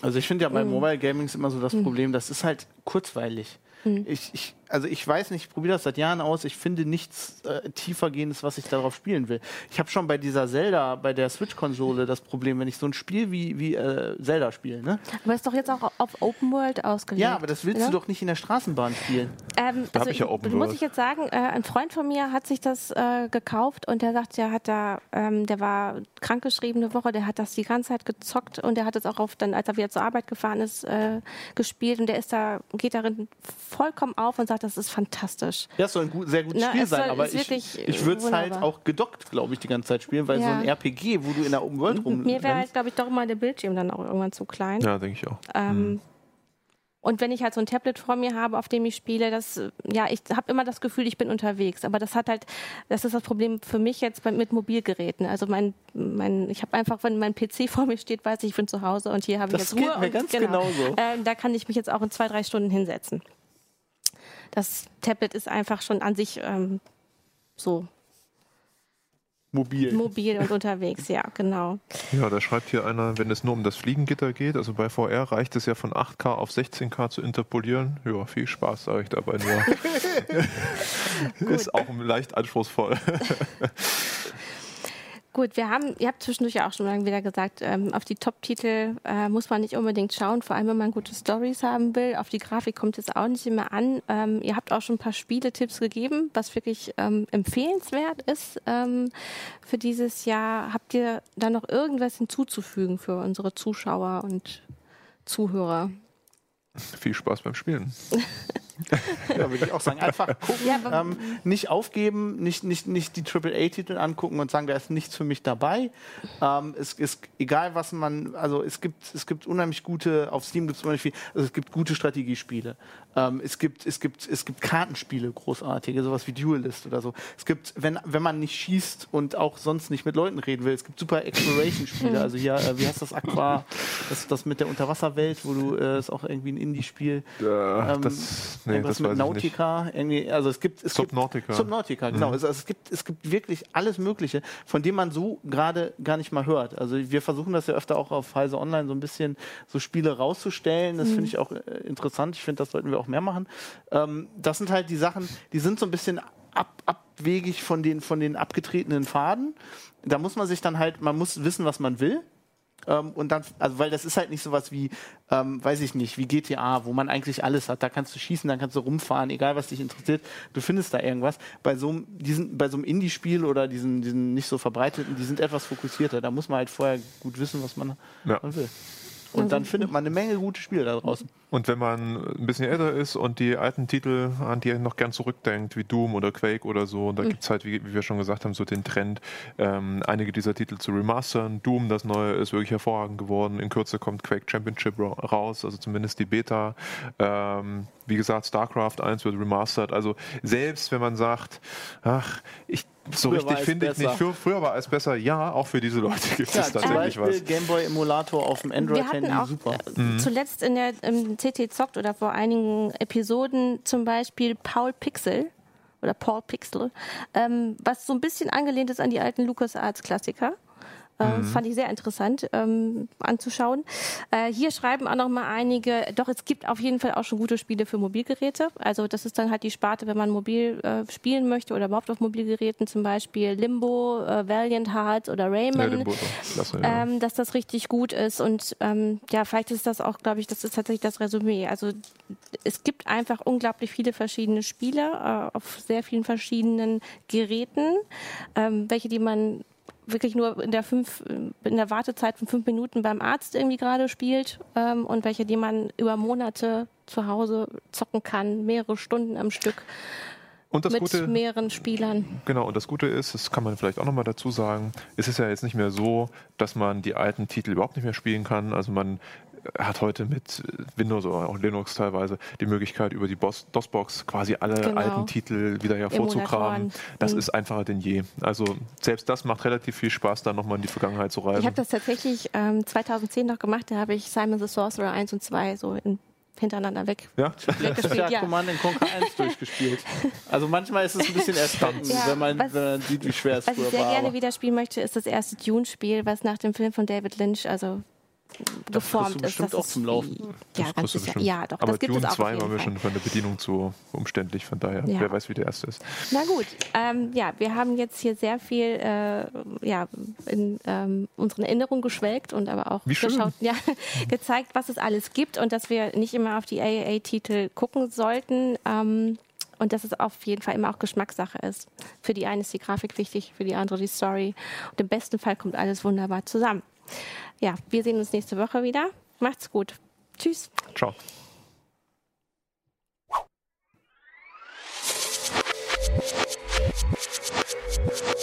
Also ich finde ja bei Mhm. Mobile Gaming ist immer so das Problem, das ist halt kurzweilig. Mhm. Ich, ich, also ich weiß nicht, ich probiere das seit Jahren aus, ich finde nichts äh, tiefergehendes, was ich darauf spielen will. Ich habe schon bei dieser Zelda, bei der Switch-Konsole das Problem, wenn ich so ein Spiel wie, wie äh, Zelda spiele, ne? Aber ist doch jetzt auch auf Open World ausgelegt. Ja, aber das willst ne? du doch nicht in der Straßenbahn spielen. Ähm, Da also ich ja Open muss World. ich jetzt sagen, äh, ein Freund von mir hat sich das äh, gekauft und der sagt, der hat da, ähm, der war krankgeschrieben eine Woche, der hat das die ganze Zeit gezockt und der hat es auch auf dann, als er wieder zur Arbeit gefahren ist, äh, gespielt und der ist da, geht darin vollkommen auf und sagt, das ist fantastisch. Ja, es soll ein gut, sehr gutes Na, Spiel es soll- sein, aber ich, ich würde es halt wunderbar. auch gedockt, glaube ich, die ganze Zeit spielen, weil so Ja. ein RPG, wo du in der Open World rum Mir wäre halt, glaube ich, doch immer der Bildschirm dann auch irgendwann zu klein. Ja, denke ich auch. Ähm, Und wenn ich halt so ein Tablet vor mir habe, auf dem ich spiele, das, äh, ja, ich habe immer das Gefühl, ich bin unterwegs. Aber das hat halt, das ist das Problem für mich jetzt bei, mit Mobilgeräten. Also mein, mein ich habe einfach, wenn mein PC vor mir steht, weiß ich, ich bin zu Hause und hier habe ich Das jetzt geht Ruhe. mir und, ganz genauso. Ähm, da kann ich mich jetzt auch in zwei, drei Stunden hinsetzen. Das Tablet ist einfach schon an sich ähm, so. mobil. Mobil und unterwegs, ja, genau. Ja, da schreibt hier einer, wenn es nur um das Fliegengitter geht, also bei VR reicht es ja von 8K auf 16K zu interpolieren. Ja, viel Spaß, sage ich dabei nur. Ist auch leicht anspruchsvoll. Gut, wir haben, ihr habt zwischendurch ja auch schon mal wieder gesagt, ähm, auf die Top-Titel äh, muss man nicht unbedingt schauen, vor allem wenn man gute Stories haben will. Auf die Grafik kommt es auch nicht immer an. Ähm, ihr habt auch schon ein paar Spieletipps gegeben, was wirklich ähm, empfehlenswert ist ähm, für dieses Jahr. Habt ihr da noch irgendwas hinzuzufügen für unsere Zuschauer und Zuhörer? Viel Spaß beim Spielen. ja, würde ich auch sagen. Einfach gucken, ja, ähm, nicht aufgeben, nicht, nicht, nicht die AAA-Titel angucken und sagen, da ist nichts für mich dabei. Ähm, es ist egal, was man, also es gibt, es gibt unheimlich gute, auf Steam gibt es unheimlich viel, also es gibt gute Strategiespiele. Ähm, es, gibt, es, gibt, es gibt Kartenspiele, großartige, sowas wie Duelist oder so. Es gibt, wenn, wenn man nicht schießt und auch sonst nicht mit Leuten reden will, es gibt super Exploration-Spiele. Also hier, äh, wie heißt das Aqua, das, das mit der Unterwasserwelt, wo du, äh, ist auch irgendwie ein Indie-Spiel. Ja, ähm, das Nee, Irgendwas mit Nautica, irgendwie, also es gibt, es Subnautica. Gibt, Subnautica, genau. Mhm. Also es gibt, es gibt wirklich alles Mögliche, von dem man so gerade gar nicht mal hört. Also wir versuchen das ja öfter auch auf Heise Online so ein bisschen so Spiele rauszustellen. Das mhm. finde ich auch äh, interessant. Ich finde, das sollten wir auch mehr machen. Ähm, das sind halt die Sachen, die sind so ein bisschen ab, abwegig von den, von den abgetretenen Faden. Da muss man sich dann halt, man muss wissen, was man will. Ähm, und dann, also weil das ist halt nicht sowas wie, ähm, weiß ich nicht, wie GTA, wo man eigentlich alles hat. Da kannst du schießen, dann kannst du rumfahren, egal was dich interessiert, du findest da irgendwas. Bei so, diesen, bei so einem Indie-Spiel oder diesen, diesen nicht so verbreiteten, die sind etwas fokussierter. Da muss man halt vorher gut wissen, was man, ja. man will. Und dann findet man eine Menge gute Spiele da draußen. Und wenn man ein bisschen älter ist und die alten Titel, an die er noch gern zurückdenkt, wie Doom oder Quake oder so, und da mhm. gibt es halt, wie, wie, wir schon gesagt haben, so den Trend, ähm, einige dieser Titel zu remastern. Doom, das neue, ist wirklich hervorragend geworden. In Kürze kommt Quake Championship raus, also zumindest die Beta. Ähm, wie gesagt, StarCraft 1 wird remastered. Also selbst wenn man sagt, ach, ich so früher richtig finde ich nicht. Für, früher war es besser. Ja, auch für diese Leute gibt ja, es tatsächlich zum Beispiel was. Gameboy-Emulator auf dem Android-Handy, super. Mhm. Zuletzt in der im CT Zockt oder vor einigen Episoden zum Beispiel Paul Pixel oder Paul Pixel, ähm, was so ein bisschen angelehnt ist an die alten LucasArts-Klassiker. Äh, mhm. Fand ich sehr interessant ähm, anzuschauen. Äh, hier schreiben auch noch mal einige, doch es gibt auf jeden Fall auch schon gute Spiele für Mobilgeräte. Also das ist dann halt die Sparte, wenn man mobil äh, spielen möchte oder überhaupt auf Mobilgeräten, zum Beispiel Limbo, äh, Valiant Hearts oder Rayman, ja, ähm, dass das richtig gut ist. Und ähm, ja, vielleicht ist das auch, glaube ich, das ist tatsächlich das Resümee. Also es gibt einfach unglaublich viele verschiedene Spiele äh, auf sehr vielen verschiedenen Geräten, ähm, welche die man wirklich nur in der fünf, in der Wartezeit von fünf Minuten beim Arzt irgendwie gerade spielt ähm, und welche, die man über Monate zu Hause zocken kann, mehrere Stunden am Stück. Und das mit Gute, mehreren Spielern. Genau, und das Gute ist, das kann man vielleicht auch nochmal dazu sagen, es ist ja jetzt nicht mehr so, dass man die alten Titel überhaupt nicht mehr spielen kann. Also man hat heute mit Windows oder auch Linux teilweise die Möglichkeit, über die DOS-Box quasi alle genau. alten Titel wieder hervorzukramen. Das mhm. ist einfacher denn je. Also selbst das macht relativ viel Spaß, da nochmal in die Vergangenheit zu reisen. Ich habe das tatsächlich ähm, 2010 noch gemacht. Da habe ich Simon the Sorcerer 1 und 2 so in hintereinander weg. Ja, weggespielt. ja, Command Conquer 1 durchgespielt. Also manchmal ist es ein bisschen erstaunlich, ja, wenn, man, was, wenn man sieht, wie schwer es Was ich sehr war, gerne wieder spielen möchte, ist das erste Dune-Spiel, was nach dem Film von David Lynch, also geformt das ist. Das auch zum Laufen. Ja, ganz sicher. Ja, doch. Aber das gibt Dune es auch 2 war mir schon von der Bedienung zu umständlich, von daher, ja. wer weiß, wie der erste ist. Na gut, ähm, ja, wir haben jetzt hier sehr viel äh, ja, in ähm, unseren Erinnerungen geschwelgt und aber auch geschaut, ja, gezeigt, was es alles gibt und dass wir nicht immer auf die AAA-Titel gucken sollten. Ähm, und dass es auf jeden Fall immer auch Geschmackssache ist. Für die eine ist die Grafik wichtig, für die andere die Story. Und im besten Fall kommt alles wunderbar zusammen ja, wir sehen uns nächste Woche wieder. Macht's gut. Tschüss. Ciao. you